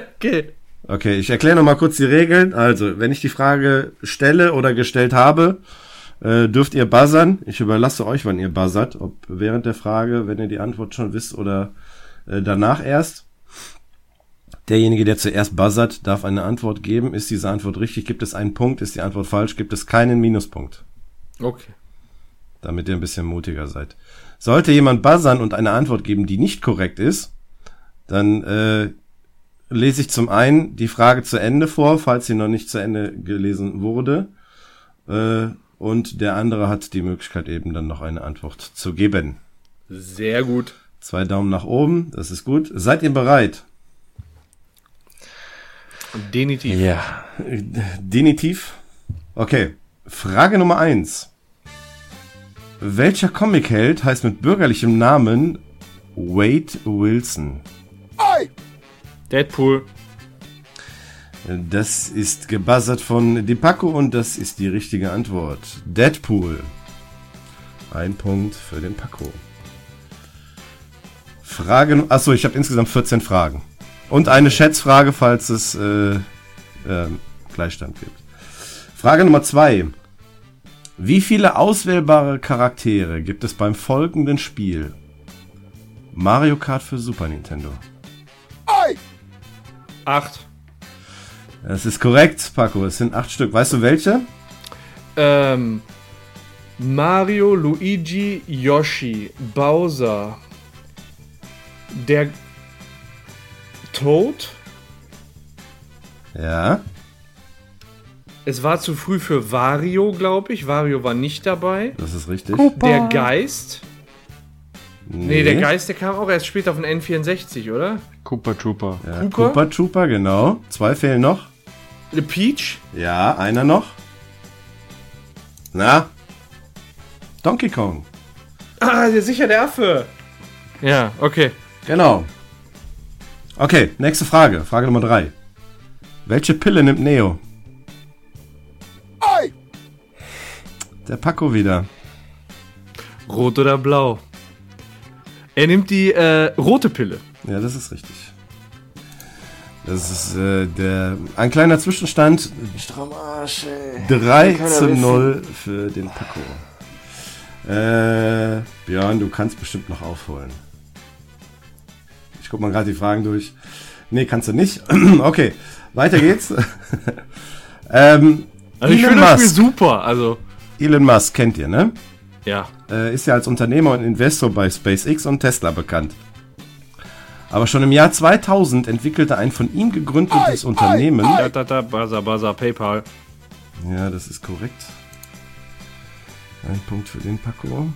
okay. Okay, ich erkläre noch mal kurz die Regeln. Also, wenn ich die Frage stelle oder gestellt habe, äh, dürft ihr buzzern. Ich überlasse euch, wann ihr buzzert. Ob während der Frage, wenn ihr die Antwort schon wisst oder äh, danach erst. Derjenige, der zuerst buzzert, darf eine Antwort geben. Ist diese Antwort richtig, gibt es einen Punkt. Ist die Antwort falsch, gibt es keinen Minuspunkt. Okay. damit ihr ein bisschen mutiger seid. Sollte jemand buzzern und eine Antwort geben, die nicht korrekt ist, dann äh, lese ich zum einen die Frage zu Ende vor, falls sie noch nicht zu Ende gelesen wurde. Äh, und der andere hat die Möglichkeit eben dann noch eine Antwort zu geben. Sehr gut. Zwei Daumen nach oben, das ist gut. Seid ihr bereit? Definitiv. Ja. Denitiv? Okay. Frage Nummer eins. Welcher Comicheld heißt mit bürgerlichem Namen Wade Wilson? Deadpool. Das ist gebuzzert von Depaco und das ist die richtige Antwort. Deadpool. Ein Punkt für den Paco. Frage, achso, ich habe insgesamt 14 Fragen. Und eine Schätzfrage, falls es äh, äh, Gleichstand gibt. Frage Nummer zwei. Wie viele auswählbare Charaktere gibt es beim folgenden Spiel? Mario Kart für Super Nintendo. Acht. Das ist korrekt, Paco. Es sind acht Stück. Weißt du welche? Ähm, Mario, Luigi, Yoshi, Bowser, der Toad. Ja. Es war zu früh für Wario, glaube ich. Wario war nicht dabei. Das ist richtig. Der Geist. Nee, der Geist, der kam auch erst später auf den N64, oder? Cooper Trooper. Ja, Cooper? Cooper Trooper, genau. Zwei fehlen noch. The Peach. Ja, einer noch. Na? Donkey Kong. Ah, der sicher der Affe. Ja, okay. Genau. Okay, nächste Frage. Frage Nummer drei. Welche Pille nimmt Neo? Der Paco wieder. Rot oder blau? Er nimmt die äh, rote Pille. Ja, das ist richtig. Das ist äh, der ein kleiner Zwischenstand. Stramasch, ey. 3 keiner zu wissen. 0 für den Paco. Äh, Björn, du kannst bestimmt noch aufholen. Ich guck mal gerade die Fragen durch. Nee, kannst du nicht. okay, weiter geht's. ähm, Also ich finde das Spiel super. Also, Elon Musk kennt ihr, ne? Ja. Äh, ist ja als Unternehmer und Investor bei SpaceX und Tesla bekannt. Aber schon im Jahr 2000 entwickelte ein von ihm gegründetes Unternehmen. Da, da, da, Buzzer, Buzzer, PayPal. Ja, das ist korrekt. Ein Punkt für den Paco.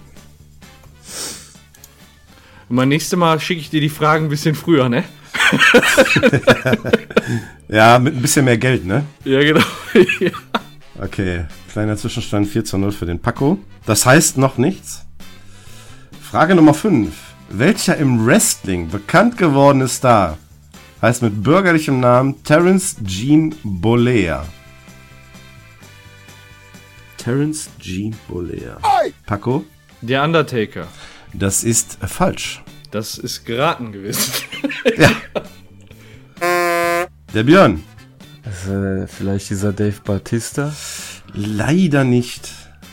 Und mein nächstes Mal schicke ich dir die Fragen ein bisschen früher, ne? Ja, mit ein bisschen mehr Geld, ne? Ja, genau. ja. Okay, kleiner Zwischenstand 4 zu 0 für den Paco. Das heißt noch nichts. Frage Nummer 5. Welcher im Wrestling bekannt gewordene Star heißt mit bürgerlichem Namen Terence Jean Bollea. Terence Jean Bollea. Paco, Der Undertaker. das ist falsch. Das ist geraten gewesen. Der Björn, äh, vielleicht dieser Dave Batista. Leider nicht.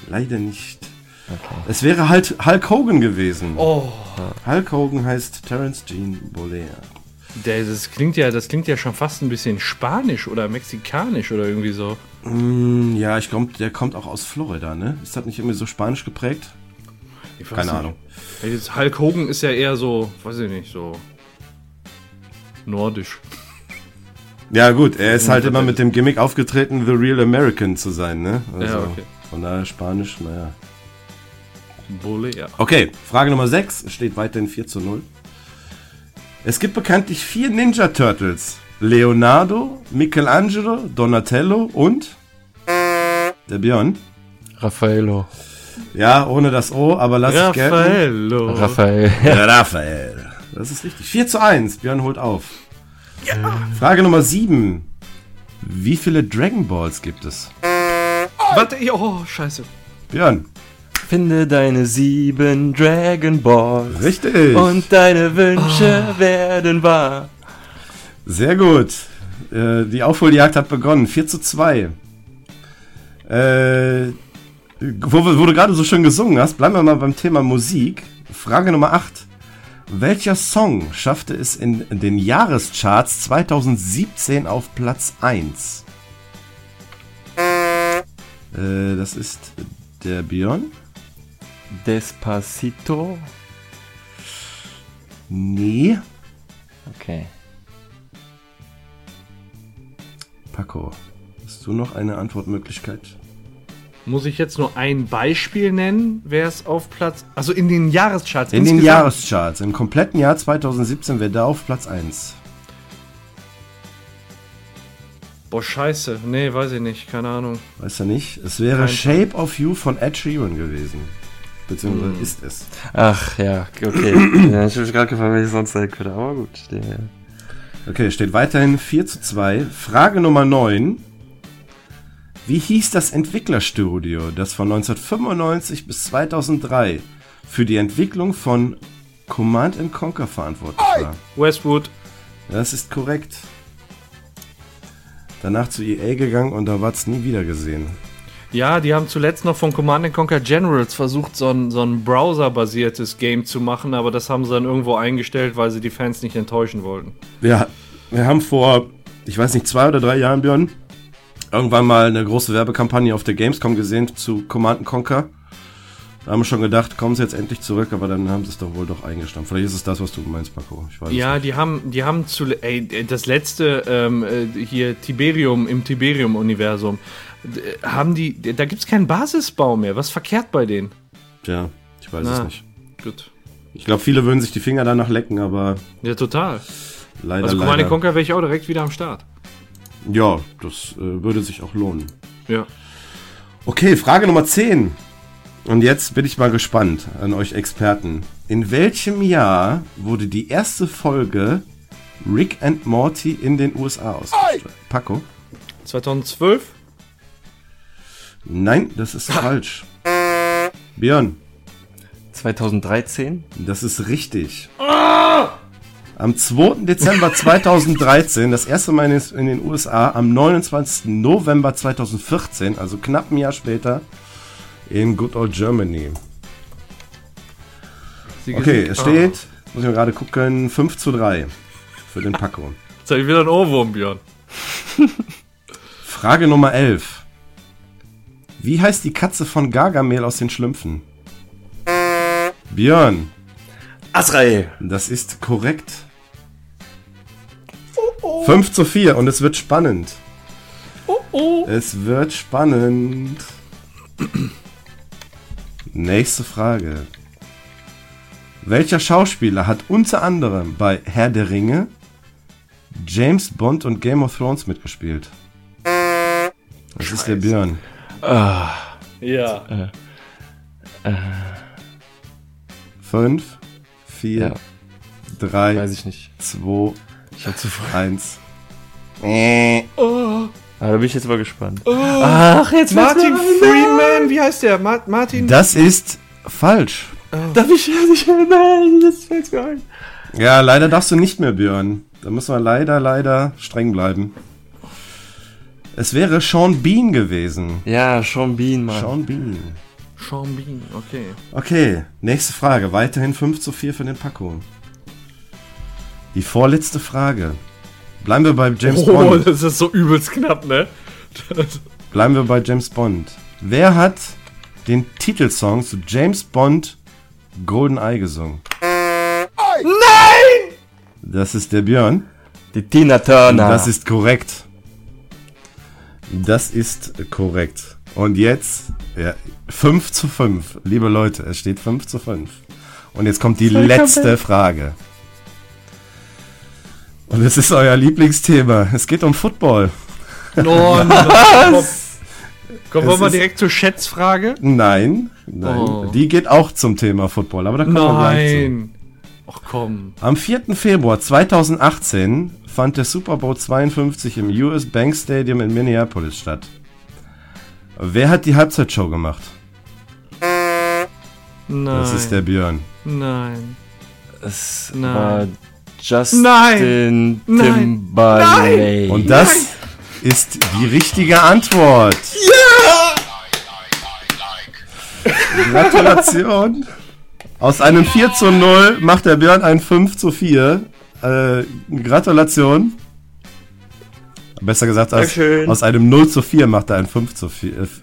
Leider nicht. Okay. Es wäre halt Hulk Hogan gewesen. Oh. Hulk Hogan heißt Terence Jean Bollea. Der, das klingt ja, das klingt ja schon fast ein bisschen spanisch oder mexikanisch oder irgendwie so. Mm, ja, ich glaube, der kommt auch aus Florida, ne? Ist das nicht irgendwie so spanisch geprägt? Ich weiß Keine nicht. Ahnung. Jetzt Hulk Hogan ist ja eher so, weiß ich nicht, so nordisch. Ja, gut, er ist halt immer mit dem Gimmick aufgetreten, The Real American zu sein, ne? Also, Ja, okay. Von daher Spanisch, naja. Bulle, ja. Okay, Frage Nummer 6 steht weiterhin 4 zu 0. Es gibt bekanntlich vier Ninja Turtles. Leonardo, Michelangelo, Donatello und der Björn. Raffaello. Ja, ohne das O, aber lass es gelten. Raffaello. Raphael. Raphael. Das ist richtig. 4 zu 1. Björn holt auf. Frage Nummer 7. Wie viele Dragon Balls gibt es? Warte, oh, scheiße. Björn. Finde deine sieben Dragon Balls. Richtig. Und deine Wünsche werden wahr. Sehr gut. Äh, die Aufholjagd hat begonnen. 4 zu 2. Äh, wo, wo du gerade so schön gesungen hast, bleiben wir mal beim Thema Musik. Frage Nummer 8. Welcher Song schaffte es in den Jahrescharts 2017 auf Platz 1? Äh, das ist der Björn. Despacito. Nee. Okay. Paco. Hast du noch eine Antwortmöglichkeit? Muss ich jetzt nur ein Beispiel nennen, wer es auf Platz. Also in den Jahrescharts. In den insgesamt? Jahrescharts, im kompletten Jahr 2017 wäre da auf Platz 1. Boah, scheiße. Nee, weiß ich nicht. Keine Ahnung. Weißt du nicht? Es wäre Kein Shape of You von Ed Sheeran gewesen. Beziehungsweise ist es. Ach ja, okay. ja, ich habe mich gerade gefragt, welches sonst sein könnte, aber gut. Der, Okay, steht weiterhin 4 zu 2. Frage Nummer 9. Wie hieß das Entwicklerstudio, das von 1995 bis 2003 für die Entwicklung von Command and Conquer verantwortlich war? Westwood. Das ist korrekt. Danach zu EA gegangen und da war es nie wieder gesehen. Ja, die haben zuletzt noch von Command Conquer Generals versucht, so ein, so ein Browser-basiertes Game zu machen, aber das haben sie dann irgendwo eingestellt, weil sie die Fans nicht enttäuschen wollten. Wir, wir haben vor, ich weiß nicht, zwei oder drei Jahren, Björn, irgendwann mal eine große Werbekampagne auf der Gamescom gesehen zu Command Conquer. Da haben wir schon gedacht, kommen sie jetzt endlich zurück, aber dann haben sie es doch wohl doch eingestampft. Vielleicht ist es das, was du meinst, Paco. Es Ja, die haben, die haben zu, ey, das letzte ähm, äh, hier Tiberium im Tiberium-Universum, d- haben die, da gibt's keinen Basisbau mehr. Was verkehrt bei denen? Tja, ich weiß Na. es nicht. Gut. Ich glaube, viele würden sich die Finger danach lecken, aber Ja, total. leider, Also Command. Conquer wäre ich auch direkt wieder am Start. Ja, das äh, würde sich auch lohnen. Ja. Okay, Frage Nummer 10. Und jetzt bin ich mal gespannt an euch Experten. In welchem Jahr wurde die erste Folge Rick and Morty in den USA ausgestrahlt? Paco? 2012? Nein, das ist falsch. Björn, 2013? das ist richtig. Am 2. Dezember 2013, das erste Mal in den USA, am 29. November 2014, also knapp ein Jahr später, in Good Old Germany. Okay, es steht, muss ich mal gerade gucken, 5 zu 3 für den Paco. Ah, jetzt ich wieder einen Ohrwurm, Björn. Frage Nummer 11. Wie heißt die Katze von Gargamel aus den Schlümpfen? Björn, Azrael! das ist korrekt. 5 zu 4 und es wird spannend. Es wird spannend. Nächste Frage. Welcher Schauspieler hat unter anderem bei Herr der Ringe, James Bond und Game of Thrones mitgespielt? Das ist der Björn. Ja. 5, 4, Ja, 3, weiß ich nicht. 2, Ich hab zu voll. Eins. Oh, Ah, da bin ich jetzt mal gespannt. Ach, jetzt Martin Freeman, wie heißt der? Ma Martin? Das ist falsch. Darf ich nicht? Nein, das fällt mir ein. Ja, leider darfst du nicht mehr, Björn. Da muss man leider, leider streng bleiben. Es wäre Sean Bean gewesen. Ja, Sean Bean, Mann. Sean Bean. Sean Bean, okay. Okay, nächste Frage. Weiterhin 5 zu 4 für den Paco. Die vorletzte Frage. Bleiben wir bei James Oh, Bond. das ist so übelst knapp, ne? Bleiben wir bei James Bond. Wer hat den Titelsong zu James Bond GoldenEye gesungen? Nein! Das ist der Björn. Die Tina Turner. Das ist korrekt. Das ist korrekt. Und jetzt ja, 5 zu 5. Liebe Leute, es steht 5 zu 5. Und jetzt kommt die letzte Frage. Und es ist euer Lieblingsthema. Es geht um Football. Oh, nein. Komm, Es wollen wir ist- direkt zur Schätzfrage? Nein, nein. Oh. Die geht auch zum Thema Football, aber da kommen wir gleich zu. Nein. Ach komm. Am 4. Februar 2018 fand der Super Bowl 52 im US Bank Stadium in Minneapolis statt. Wer hat die Halbzeitshow gemacht? Nein. Das ist der Björn. Nein. Es Nein. war Justin Nein. Nein. Timberlake. Und das ist die richtige Antwort. Ja! Gratulation. Aus einem 4 zu 0 macht der Björn ein 5 zu 4. Äh, Gratulation. Besser gesagt, aus, aus einem 0 zu 4 macht er ein 5 zu 4. Äh, f-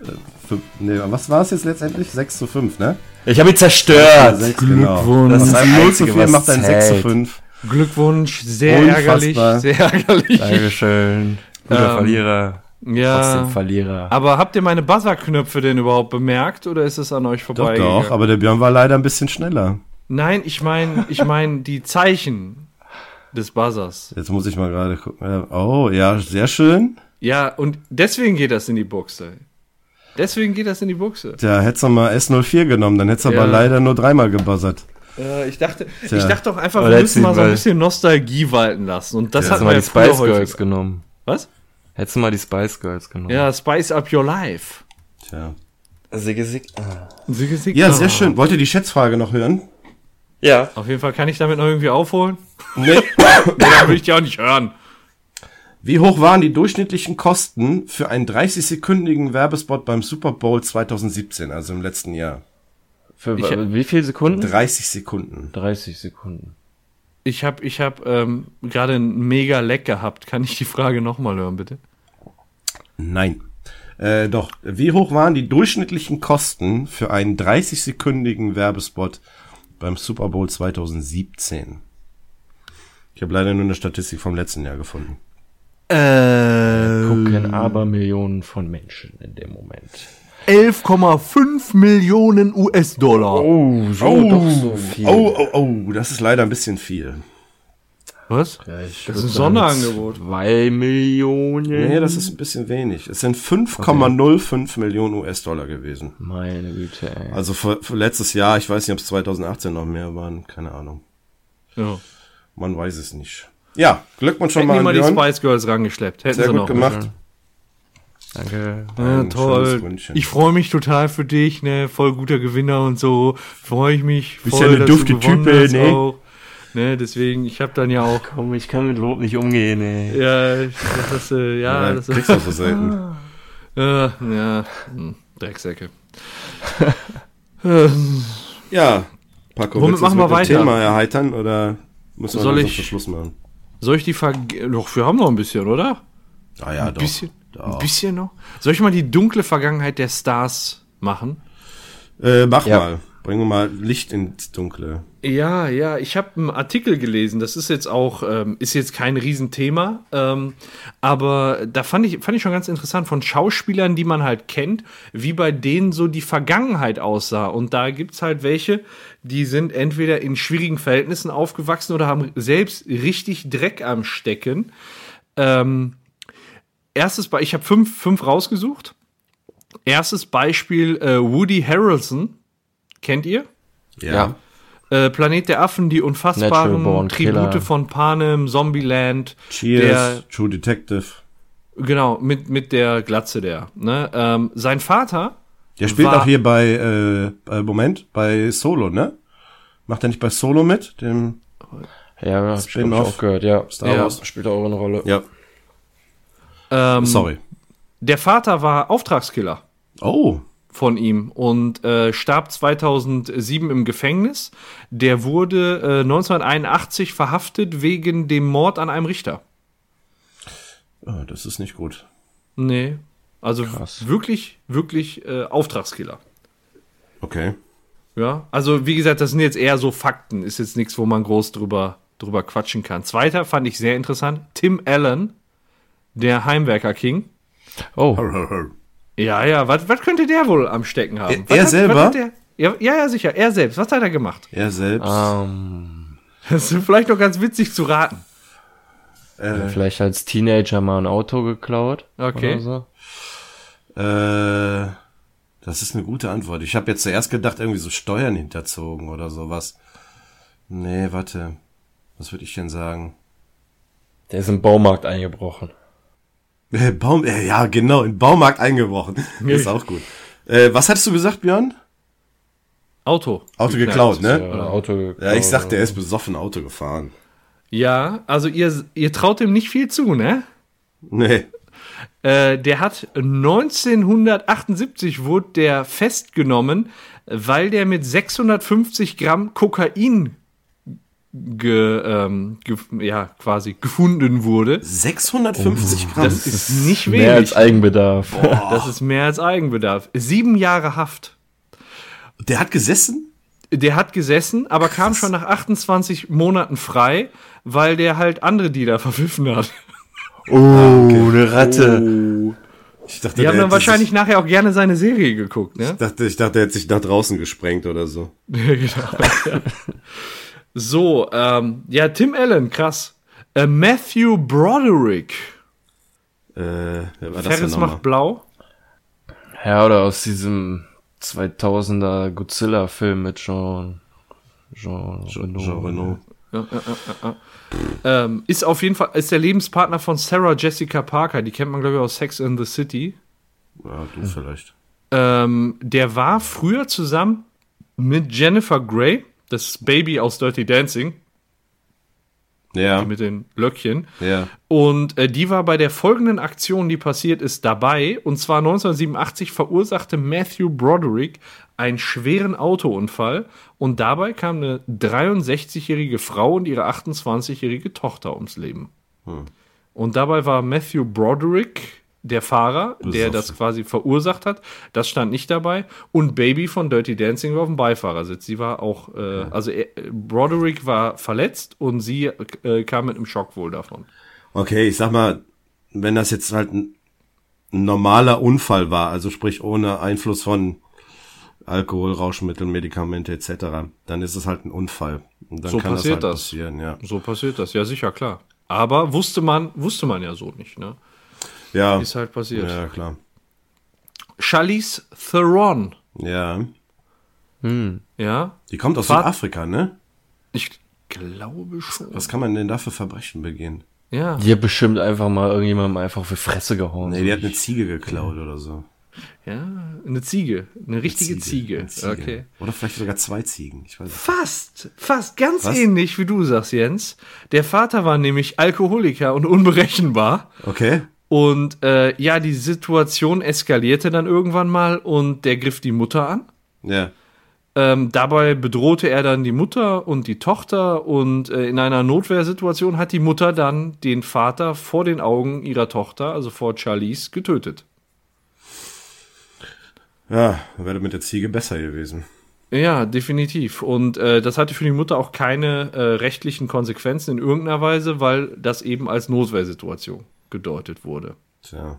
nee, was war es jetzt letztendlich? 6 zu 5, ne? Ich habe ihn zerstört. Sechs, genau. Glückwunsch. Aus einem das 0 zu Einzige, 4 was macht er ein 6 zu zählt. 5. Glückwunsch, sehr Unfassbar. ärgerlich, sehr ärgerlich. Dankeschön. Guter Ähm, Verlierer. Ja. Trotzdem Verlierer. Aber habt ihr meine Buzzer-Knöpfe denn überhaupt bemerkt oder ist es an euch Doch, vorbei? doch, aber der Björn war leider ein bisschen schneller. Nein, ich meine, ich meine die Zeichen des Buzzers. Jetzt muss ich mal gerade gucken. Oh, ja, sehr schön. Ja, und deswegen geht das in die Buchse. Deswegen geht das in die Buchse. Tja, hättest du mal S04 genommen, dann hättest du Ja. aber leider nur dreimal gebuzzert. Äh, ich dachte, Tja. ich dachte doch einfach, Oder wir müssen mal so ein bisschen Nostalgie walten lassen. Und das Ja, hat Hättest du man ja die Spice. Girls genommen. Was? Hättest du mal die Spice Girls genommen. Ja, Spice Up Your Life. Tja. Sigge, Sigge. Ah. Sie gesiegt- Ja, Oh. sehr schön. Wollt ihr die Schätzfrage noch hören? Ja. Auf jeden Fall kann ich damit noch irgendwie aufholen. Nee. Nee, dann will ich die auch nicht hören. Wie hoch waren die durchschnittlichen Kosten für einen 30-sekündigen Werbespot beim Super Bowl 2017, also im letzten Jahr? Für Ich- wie viele Sekunden? 30 Sekunden. 30 Sekunden. Ich habe ich hab, ähm, gerade ein mega Leck gehabt. Kann ich die Frage nochmal hören, bitte? Nein. Äh, doch, wie hoch waren die durchschnittlichen Kosten für einen 30-sekündigen Werbespot beim Super Bowl 2017? Ich habe leider nur eine Statistik vom letzten Jahr gefunden. Äh, Gucken aber Millionen von Menschen in dem Moment. 11,5 Millionen US-Dollar. Oh, so doch so viel. Oh, oh, oh, das ist leider ein bisschen viel. Was? Ja, ich Das ist ein Sonderangebot. Zwei Millionen. Nee, das ist ein bisschen wenig. Es sind 5,05 Millionen US-Dollar gewesen. Meine Güte, ey. Also für, für letztes Jahr, ich weiß nicht, ob es 2018 noch mehr waren, keine Ahnung. Ja. Man weiß es nicht. Ja, Glückwunsch schon Hätten mal die an mal die. Spice Girls rangeschleppt. Hätten Sehr sie gut noch. gemacht. Danke. Ja, toll. Ich freue mich total für dich, ne? Voll guter Gewinner und so. Freue ich mich. Bist voll, ja eine dass dufte du gewonnen Type, hast ne? Auch. Ne, deswegen, ich habe dann ja auch. Komm, ich kann mit Lob nicht umgehen, ey. Ja, das ist, äh, ja, Ja, das kriegst du so selten. Äh, ja, hm, Drecksäcke. Ja, Paco, Womit machen wir weiter? Thema erheitern oder müssen wir Soll ich- Schluss machen? soll ich die Ver Doch, wir haben noch ein bisschen, oder? Ah ja, Ein doch. bisschen, Doch. ein bisschen noch. Soll ich mal die dunkle Vergangenheit der Stars machen? Äh, mach Ja. mal. Bringen wir mal Licht ins Dunkle. Ja, ja, ich habe einen Artikel gelesen. Das ist jetzt auch, ähm, ist jetzt kein Riesenthema, ähm, aber da fand ich, fand ich schon ganz interessant von Schauspielern, die man halt kennt, wie bei denen so die Vergangenheit aussah. Und da gibt's halt welche, die sind entweder in schwierigen Verhältnissen aufgewachsen oder haben selbst richtig Dreck am Stecken. Ähm, erstes Beispiel, ich habe fünf, fünf rausgesucht. Erstes Beispiel, äh, Woody Harrelson. Kennt ihr? Ja. Äh, Planet der Affen, die unfassbaren Tribute Killer. von Panem, Zombieland. Cheers, True Detective. Der, genau, mit, mit der Glatze der. Ne? Ähm, sein Vater. Der spielt war- auch hier bei, äh, äh, Moment, bei Solo, ne? Macht er nicht bei Solo mit? Dem, Ja, hab ich auch gehört, ja. Star Ja. Wars. Spielt auch eine Rolle. Ja, Ähm, sorry. Der Vater war Auftragskiller. Oh, von ihm und äh, starb 2007 im Gefängnis. Der wurde äh, 1981 verhaftet wegen dem Mord an einem Richter. oh, das ist nicht gut. Nee, also Krass. wirklich, wirklich äh, Auftragskiller. Okay. Ja, also wie gesagt, das sind jetzt eher so Fakten, ist jetzt nichts, wo man groß drüber, drüber quatschen kann. Zweiter fand ich sehr interessant, Tim Allen, der Heimwerker King. Oh, Ja, ja, was was könnte der wohl am Stecken haben? Er- er hat- selber? Was hat der, ja, ja, ja, sicher, er selbst. Was hat er gemacht? Er selbst. ähm, Das ist vielleicht noch ganz witzig zu raten. vielleicht als Teenager mal ein Auto geklaut. Okay. Oder so. Äh, das ist eine gute Antwort. Ich habe jetzt zuerst gedacht, irgendwie so Steuern hinterzogen oder sowas. Nee, warte. Was würde ich denn sagen? Der ist im Baumarkt eingebrochen. Äh, Baum, äh, ja, genau, in den Baumarkt eingebrochen. ist auch gut. Äh, was hattest du gesagt, Björn? Auto. Auto geklaut, ne? Ja, Auto geklaut. Ja, ich sagte, er ist besoffen Auto gefahren. Ja, also ihr, ihr traut ihm nicht viel zu, ne? Nee. Äh, der hat 1978 wurde der festgenommen, weil der mit 650 Gramm Kokain ge, ähm, ge, ja, quasi gefunden wurde. 650 Gramm. Das ist nicht Mehr als wenig. Eigenbedarf. Das ist mehr als Eigenbedarf. Sieben Jahre Haft. Der hat gesessen? Der hat gesessen, aber kam schon nach 28 Monaten frei, weil der halt andere Dealer verpfiffen hat. Oh, eine Ratte. Ich dachte, Die haben dann wahrscheinlich Sich, nachher auch gerne seine Serie geguckt, ne? ich, dachte, ich dachte, er hätte sich nach draußen gesprengt oder so. genau. so, ähm, ja, Tim Allen, krass. Äh, Matthew Broderick. Äh, wer war das Ferris macht blau. Ja, oder aus diesem 2000er Godzilla-Film mit Jean, Jean, Reno. Jean Reno. Ähm, ist auf jeden Fall, ist der Lebenspartner von Sarah Jessica Parker. Die kennt man, glaube ich, aus Sex in the City. Ja, du vielleicht. Ähm, der war früher zusammen mit Jennifer Grey, das Baby aus Dirty Dancing, Ja, mit den Löckchen. ja. Und äh, die war bei der folgenden Aktion, die passiert ist, dabei. Und zwar 1987 verursachte Matthew Broderick einen schweren Autounfall. Und dabei kam eine 63-jährige Frau und ihre 28-jährige Tochter ums Leben. Und dabei war Matthew Broderick der Fahrer, der das quasi verursacht hat. Das stand nicht dabei. Und Baby von Dirty Dancing war auf dem Beifahrersitz. Sie war auch, äh, also er, Broderick war verletzt und sie äh, kam mit einem Schock wohl davon. Okay, ich sag mal, wenn das jetzt halt ein, ein normaler Unfall war, also sprich ohne Einfluss von Alkohol, Rauschmittel, Medikamente etc., dann ist es halt ein Unfall. Und dann So kann passiert das halt das. passieren, ja. So passiert das, ja sicher, klar. Aber wusste man, wusste man ja so nicht, ne? Ja, Ist halt passiert. ja klar. Charlize Theron, Ja, ja? die kommt aus Fahrt- Südafrika, ne? Ich glaube schon. Was kann man denn da für Verbrechen begehen? Ja. Die hat bestimmt einfach mal irgendjemandem einfach für Fresse gehauen. Nee, die hat eine Ziege geklaut oder so. Ja, eine Ziege. Eine richtige Ziege. eine Ziege. Okay. Oder vielleicht sogar zwei Ziegen. Ich weiß nicht. Fast, fast ganz Was? ähnlich wie du sagst, Jens. Der Vater war nämlich Alkoholiker und unberechenbar. Okay. Und äh, ja, die Situation eskalierte dann irgendwann mal und der griff die Mutter an. Ja. Ähm, dabei bedrohte er dann die Mutter und die Tochter und äh, in einer Notwehrsituation hat die Mutter dann den Vater vor den Augen ihrer Tochter, also vor Charlize, getötet. Ja, wäre mit der Ziege besser gewesen. Ja, definitiv. Und äh, das hatte für die Mutter auch keine äh, rechtlichen Konsequenzen in irgendeiner Weise, weil das eben als Notwehrsituation gedeutet wurde. Tja.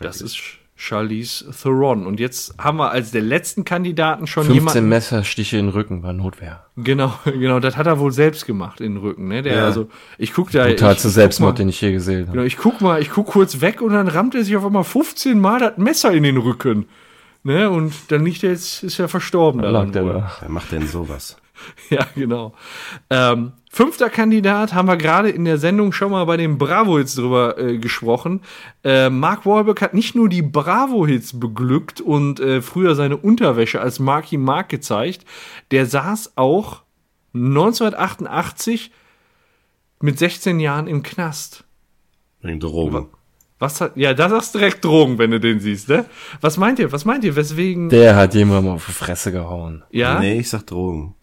Das ist Charlize Theron. Und jetzt haben wir als der letzten Kandidaten schon 15 jemanden. Messerstiche in den Rücken war Notwehr. Genau, genau, das hat er wohl selbst gemacht in den Rücken. Ne? Der, Ja. also, ich guck da. Brutalste Selbstmord, mal- den ich je gesehen habe. Genau, ich guck mal, ich guck kurz weg und dann rammt er sich auf einmal 15 Mal das Messer in den Rücken. Ne? Und dann liegt er jetzt, ist er verstorben Da daran lag der da. Wer macht denn sowas? Ja, genau. Ähm, fünfter Kandidat haben wir gerade in der Sendung schon mal bei den Bravo-Hits drüber äh, gesprochen. Äh, Mark Wahlberg hat nicht nur die Bravo-Hits beglückt und äh, früher seine Unterwäsche als Marky Mark gezeigt, der saß auch 1988 mit 16 Jahren im Knast. Wegen Drogen. Was hat, ja, da sagst du direkt Drogen, wenn du den siehst, ne? Was meint ihr? Was meint ihr? Weswegen? Der hat jemandem auf die Fresse gehauen. ja? Nee, ich sag Drogen.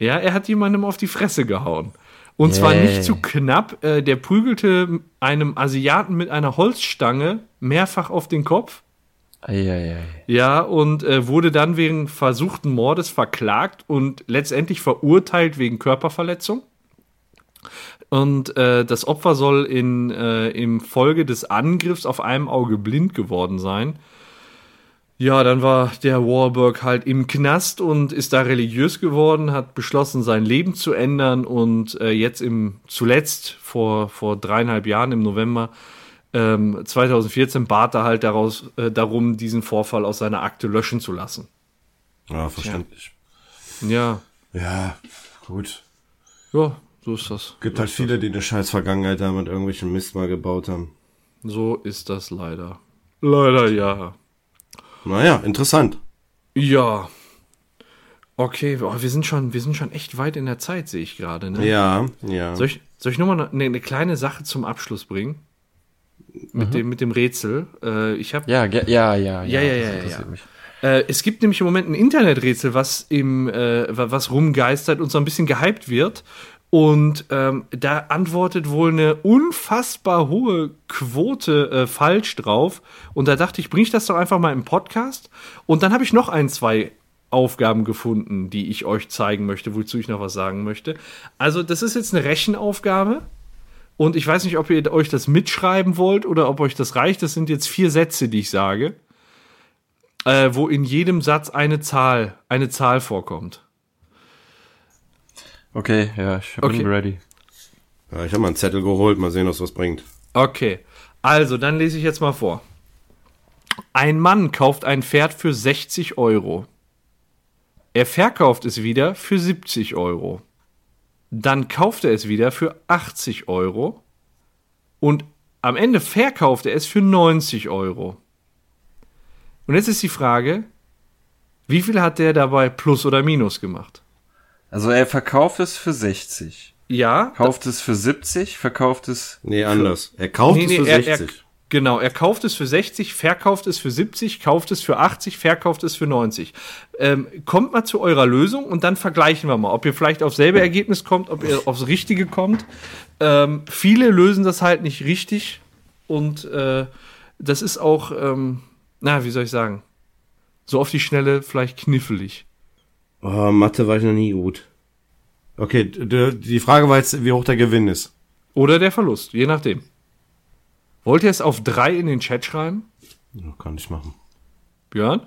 Ja, er hat jemandem auf die Fresse gehauen. Und zwar nicht zu knapp. Äh, der prügelte einem Asiaten mit einer Holzstange mehrfach auf den Kopf. Eieiei. Ja, und äh, wurde dann wegen versuchten Mordes verklagt und letztendlich verurteilt wegen Körperverletzung. Und äh, das Opfer soll in, äh, im Folge des Angriffs auf einem Auge blind geworden sein. Ja, dann war der Warburg halt im Knast und ist da religiös geworden, hat beschlossen, sein Leben zu ändern und äh, jetzt im zuletzt vor, vor dreieinhalb Jahren im November ähm, 2014 bat er halt daraus, äh, darum, diesen Vorfall aus seiner Akte löschen zu lassen. Ja, verständlich. Ja, Ja, gut. ja, so ist das. Gibt so halt viele, die eine scheiß Vergangenheit haben und irgendwelchen Mist mal gebaut haben. das. So ist das leider. Leider ja. Naja, interessant. Ja. Okay, boah, wir sind schon, wir sind schon echt weit in der Zeit, sehe ich gerade. Ne? Ja, ja. Soll ich, soll ich nur mal eine, eine kleine Sache zum Abschluss bringen? Mit, dem, mit dem Rätsel. Äh, ich habe Ja, ja, ja, Ja, ja, ja, ja. mich. Äh, es gibt nämlich im Moment ein Interneträtsel, was im äh, wa- was rumgeistert und so ein bisschen gehypt wird. Und ähm, da antwortet wohl eine unfassbar hohe Quote äh, falsch drauf. Und da dachte ich, bringe ich das doch einfach mal im Podcast. Und dann habe ich noch ein, zwei Aufgaben gefunden, die ich euch zeigen möchte, wozu ich noch was sagen möchte. Also, das ist jetzt eine Rechenaufgabe. Und ich weiß nicht, ob ihr euch das mitschreiben wollt oder ob euch das reicht. Das sind jetzt vier Sätze, die ich sage äh, wo in jedem Satz eine Zahl, eine Zahl vorkommt. Okay, ja, ich bin Okay. ready. ja ich habe mal einen Zettel geholt, mal sehen, was was bringt. Okay, also dann lese ich jetzt mal vor. Ein Mann kauft ein Pferd für 60 Euro. Er verkauft es wieder für 70 Euro. Dann kauft er es wieder für 80 Euro. Und am Ende verkauft er es für 90 Euro. Und jetzt ist die Frage, wie viel hat der dabei plus oder minus gemacht? Also er verkauft es für 60. Ja, Kauft es für 70, verkauft es. Nee, anders. Er kauft Nee, es nee, für er- 60. Er, genau, er kauft es für 60, verkauft es für 70, kauft es für 80, verkauft es für 90. Ähm, kommt mal zu eurer Lösung und dann vergleichen wir mal, ob ihr vielleicht aufs selbe Ergebnis kommt, ob ihr aufs Richtige kommt. Ähm, viele lösen das halt nicht richtig und äh, das ist auch, ähm, na, wie soll ich sagen, so auf die Schnelle vielleicht knifflig. Oh, Mathe war ich noch nie gut. Okay, die Frage war jetzt, wie hoch der Gewinn ist. Oder der Verlust, je nachdem. Wollt ihr es auf drei in den Chat schreiben? Ja, kann ich machen. Björn?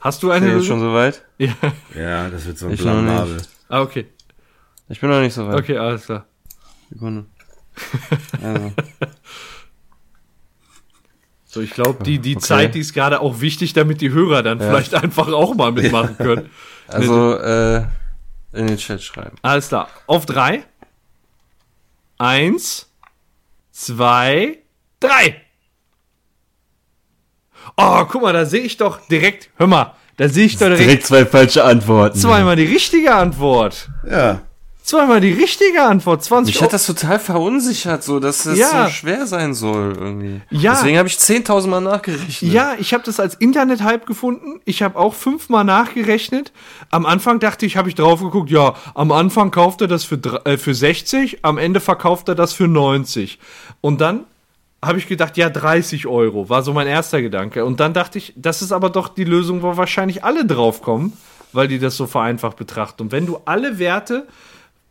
Hast du Ist eine jetzt schon soweit? Ja. Ja, das wird so ein. Blamabel. Ah, okay. Ich bin noch nicht so weit. Okay, alles klar. Sekunde. Also, So, ich glaube, die, die Okay. Zeit, die ist gerade auch wichtig, damit die Hörer dann vielleicht einfach auch mal mitmachen können. also äh, in den Chat schreiben. Alles klar. Auf drei. Eins, zwei, drei. Oh, guck mal, da sehe ich doch direkt, hör mal, da sehe ich doch direkt Direkt zwei falsche Antworten. zweimal die richtige Antwort. Ja. Zweimal die richtige Antwort. 20 Mich hat das total verunsichert, so dass es Ja. so schwer sein soll irgendwie. Ja. Deswegen habe ich 10.000 Mal nachgerechnet. Ja, ich habe das als Internet-Hype gefunden. Ich habe auch fünfmal nachgerechnet. Am Anfang dachte ich, habe ich drauf geguckt, ja, am Anfang kauft er das für, äh, für 60, am Ende verkauft er das für 90. Und dann habe ich gedacht, ja, 30 Euro, war so mein erster Gedanke. Und dann dachte ich, das ist aber doch die Lösung, wo wahrscheinlich alle draufkommen, weil die das so vereinfacht betrachten. Und wenn du alle Werte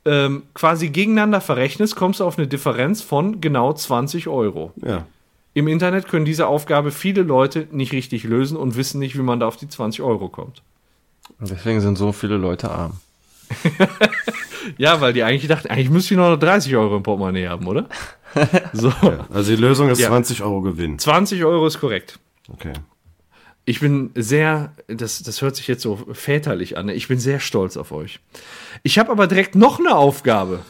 ähm, quasi gegeneinander verrechnest, kommst du auf eine Differenz von genau 20 Euro. Ja. Im Internet können diese Aufgabe viele Leute nicht richtig lösen und wissen nicht, wie man da auf die 20 Euro kommt. Deswegen sind so viele Leute arm. Ja, weil die eigentlich dachten, eigentlich müsste ich noch 30 Euro im Portemonnaie haben, oder? So, Also die Lösung ist Ja. 20 Euro Gewinn. 20 Euro ist korrekt. Okay. Ich bin sehr, das, das hört sich jetzt so väterlich an, ne? ich bin sehr stolz auf euch. Ich habe aber direkt noch eine Aufgabe.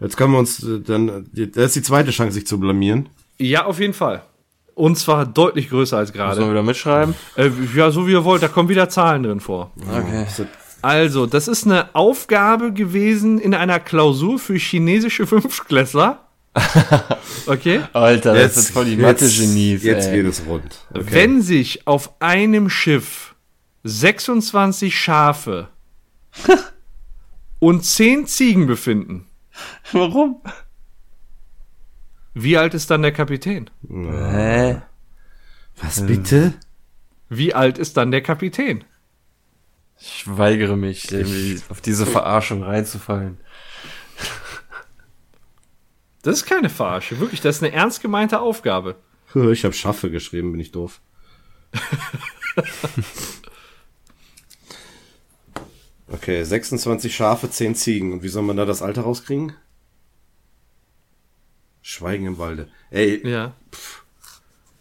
Jetzt können wir uns äh, dann, das ist die zweite Chance, sich zu blamieren. Ja, auf jeden Fall. Und zwar deutlich größer als Sollen wir gerade. wieder mitschreiben? Äh, ja, so wie ihr wollt, da kommen wieder Zahlen drin vor. Okay. Also, das ist eine Aufgabe gewesen in einer Klausur für chinesische Fünftklässler. Okay? Alter, das sind voll die Mathe-Genies, Jetzt ey. geht es rund. Okay. Wenn sich auf einem Schiff 26 Schafe und 10 Ziegen befinden, Warum? wie alt ist dann der Kapitän? Hä? Was bitte? Wie alt ist dann der Kapitän? Ich weigere mich, irgendwie auf diese Verarschung reinzufallen. Das ist keine Verarsche, wirklich, das ist eine ernst gemeinte Aufgabe. Ich habe Schaffe geschrieben, bin ich doof. okay, 26 Schafe, 10 Ziegen. Und wie soll man da das Alter rauskriegen? Schweigen im Walde. Ey, Ja.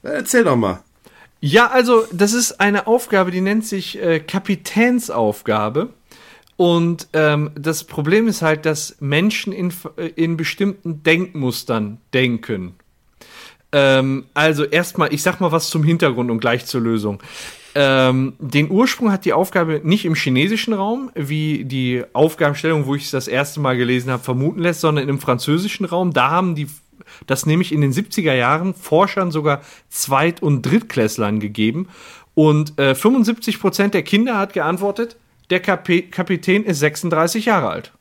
erzähl doch mal. Ja, also das ist eine Aufgabe, die nennt sich äh, Kapitänsaufgabe. Und ähm, das Problem ist halt, dass Menschen in, in bestimmten Denkmustern denken. Ähm, also erstmal, ich sag mal was zum Hintergrund und gleich zur Lösung. Ähm, den Ursprung hat die Aufgabe nicht im chinesischen Raum, wie die Aufgabenstellung, wo ich es das erste Mal gelesen habe, vermuten lässt, sondern im französischen Raum. Da haben die das nämlich in den 70er Jahren Forschern sogar Zweit- und Drittklässlern gegeben. Und äh, 75 Prozent der Kinder hat geantwortet, der Kapi Kapitän ist 36 Jahre alt.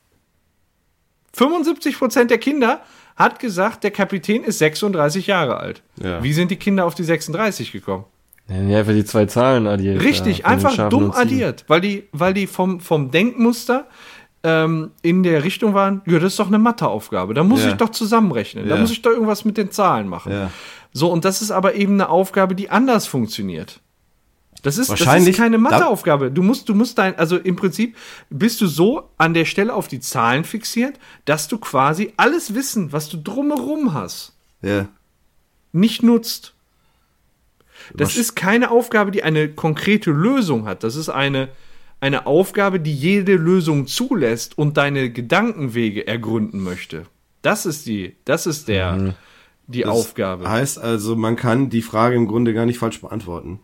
75 Prozent der Kinder hat gesagt, der Kapitän ist 36 Jahre alt. Ja. Wie sind die Kinder auf die 36 gekommen? Ja, einfach die zwei Zahlen addiert. Richtig, den einfach dumm addiert, weil die, weil die vom, vom Denkmuster ähm, in der Richtung waren, ja, das ist doch eine Matheaufgabe, da muss Ja. ich doch zusammenrechnen, da Ja. muss ich doch irgendwas mit den Zahlen machen. Ja. So, und das ist aber eben eine Aufgabe, die anders funktioniert. Das ist, das Wahrscheinlich- ist keine Matheaufgabe. Du musst, du musst dein, also im Prinzip bist du so an der Stelle auf die Zahlen fixiert, dass du quasi alles Wissen, was du drumherum hast, Ja. nicht nutzt. Das Was- ist keine Aufgabe, die eine konkrete Lösung hat. Das ist eine, eine Aufgabe, die jede Lösung zulässt und deine Gedankenwege ergründen möchte. Das ist die, das ist der, die Das Aufgabe. Heißt also, man kann die Frage im Grunde gar nicht falsch beantworten.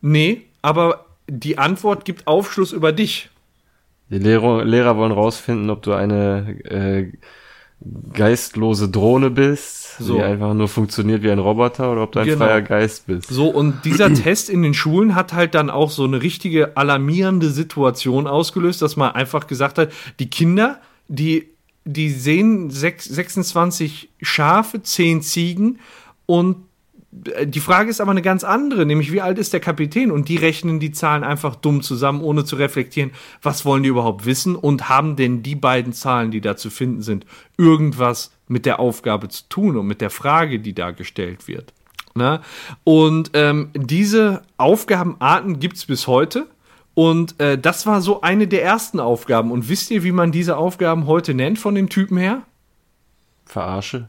Nee, aber die Antwort gibt Aufschluss über dich. Die Lehrer, Lehrer wollen rausfinden, ob du eine äh, geistlose Drohne bist, So. die einfach nur funktioniert wie ein Roboter, oder ob du ein Genau. freier Geist bist. So, und dieser Test in den Schulen hat halt dann auch so eine richtige alarmierende Situation ausgelöst, dass man einfach gesagt hat, die Kinder, die, die sehen sechs, 26 Schafe, 10 Ziegen und die Frage ist aber eine ganz andere, nämlich wie alt ist der Kapitän? Und die rechnen die Zahlen einfach dumm zusammen, ohne zu reflektieren, was wollen die überhaupt wissen und haben denn die beiden Zahlen, die da zu finden sind, irgendwas mit der Aufgabe zu tun und mit der Frage, die da gestellt wird. Ne? Und ähm, diese Aufgabenarten gibt's bis heute. Und äh, das war so eine der ersten Aufgaben. Und wisst ihr, wie man diese Aufgaben heute nennt von den Typen her? Verarsche?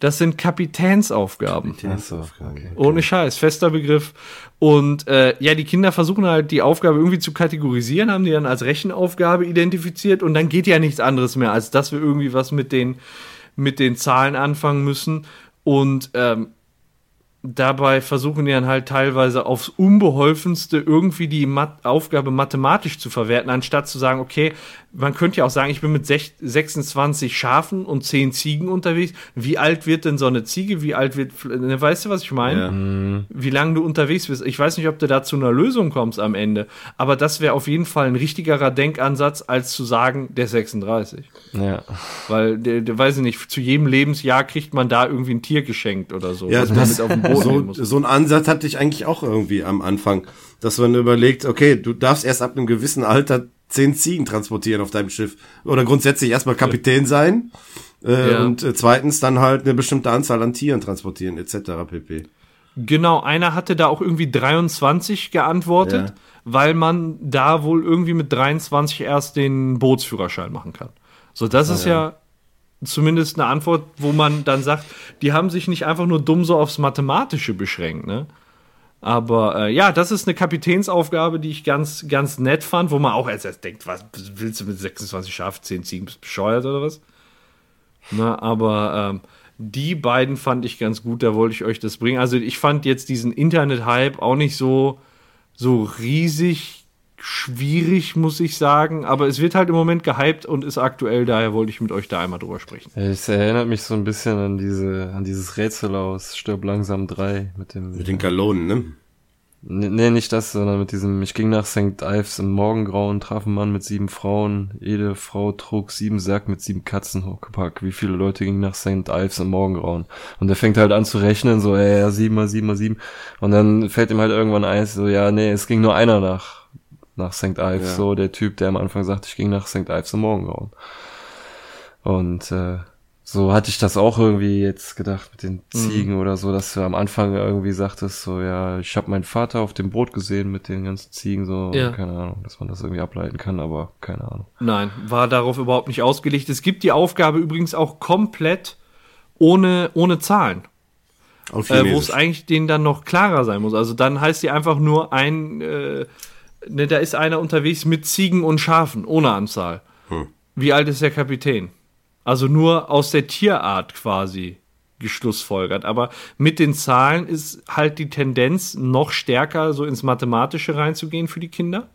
Das sind Kapitänsaufgaben. Achso, okay. Ohne Scheiß, fester Begriff. Und äh, ja, die Kinder versuchen halt die Aufgabe irgendwie zu kategorisieren, haben die dann als Rechenaufgabe identifiziert und dann geht ja nichts anderes mehr, als dass wir irgendwie was mit den, mit den Zahlen anfangen müssen. Und ähm, dabei versuchen die dann halt teilweise aufs Unbeholfenste irgendwie die Mat Aufgabe mathematisch zu verwerten, anstatt zu sagen, okay, man könnte ja auch sagen, ich bin mit sech 26 Schafen und 10 Ziegen unterwegs. Wie alt wird denn so eine Ziege? Wie alt wird, ne, weißt du, was ich meine? Ja. Wie lange du unterwegs bist. Ich weiß nicht, ob du da zu einer Lösung kommst am Ende, aber das wäre auf jeden Fall ein richtigerer Denkansatz, als zu sagen, der ist 36. Ja. Weil, der, der weiß ich nicht, zu jedem Lebensjahr kriegt man da irgendwie ein Tier geschenkt oder so. Ja, das, mit auf den Boden nehmen so, muss. so ein Ansatz hatte ich eigentlich auch irgendwie am Anfang, dass man überlegt, okay, du darfst erst ab einem gewissen Alter zehn Ziegen transportieren auf deinem Schiff oder grundsätzlich erstmal Kapitän sein äh, Ja. und äh, zweitens dann halt eine bestimmte Anzahl an Tieren transportieren etc. pp. Genau, einer hatte da auch irgendwie 23 geantwortet, Ja. weil man da wohl irgendwie mit 23 erst den Bootsführerschein machen kann. So, das ist ja. zumindest eine Antwort, wo man dann sagt, die haben sich nicht einfach nur dumm so aufs Mathematische beschränkt, ne? Aber äh, ja, das ist eine Kapitänsaufgabe, die ich ganz, ganz nett fand, wo man auch als erst denkt, was willst du mit 26 Schafen, 10 Ziegen, bist bescheuert oder was? Na, aber ähm, die beiden fand ich ganz gut, da wollte ich euch das bringen. Also ich fand jetzt diesen Internet-Hype auch nicht so, so riesig schwierig, muss ich sagen. Aber es wird halt im Moment gehypt und ist aktuell, daher wollte ich mit euch da einmal drüber sprechen. Es erinnert mich so ein bisschen an diese, an dieses Rätsel aus Stirb langsam 3 mit dem. Mit den Galonen, ne? Nee, nicht das, sondern mit diesem, ich ging nach St. Ives im Morgengrauen, traf einen Mann mit sieben Frauen, jede Frau trug sieben Särg mit sieben Katzen hochgepackt. Wie viele Leute gingen nach St. Ives im Morgengrauen? Und er fängt halt an zu rechnen, so, ey, ja, sieben mal sieben mal sieben. Und dann fällt ihm halt irgendwann eins, so, ja, nee, es ging nur einer nach, nach St. Ives, Ja. so, der Typ, der am Anfang sagt, ich ging nach St. Ives im Morgengrauen. Und, äh, so hatte ich das auch irgendwie jetzt gedacht mit den Ziegen oder so, dass du am Anfang irgendwie sagtest, so ja, ich habe meinen Vater auf dem Boot gesehen mit den ganzen Ziegen, so Ja. keine Ahnung, dass man das irgendwie ableiten kann, aber keine Ahnung. Nein, war darauf überhaupt nicht ausgelegt. Es gibt die Aufgabe übrigens auch komplett ohne, ohne Zahlen. Äh, wo es eigentlich denen dann noch klarer sein muss. Also dann heißt die einfach nur ein, äh, ne, da ist einer unterwegs mit Ziegen und Schafen, ohne Anzahl. Hm. Wie alt ist der Kapitän? Also nur aus der Tierart quasi geschlussfolgert. Aber mit den Zahlen ist halt die Tendenz, noch stärker so ins Mathematische reinzugehen für die Kinder.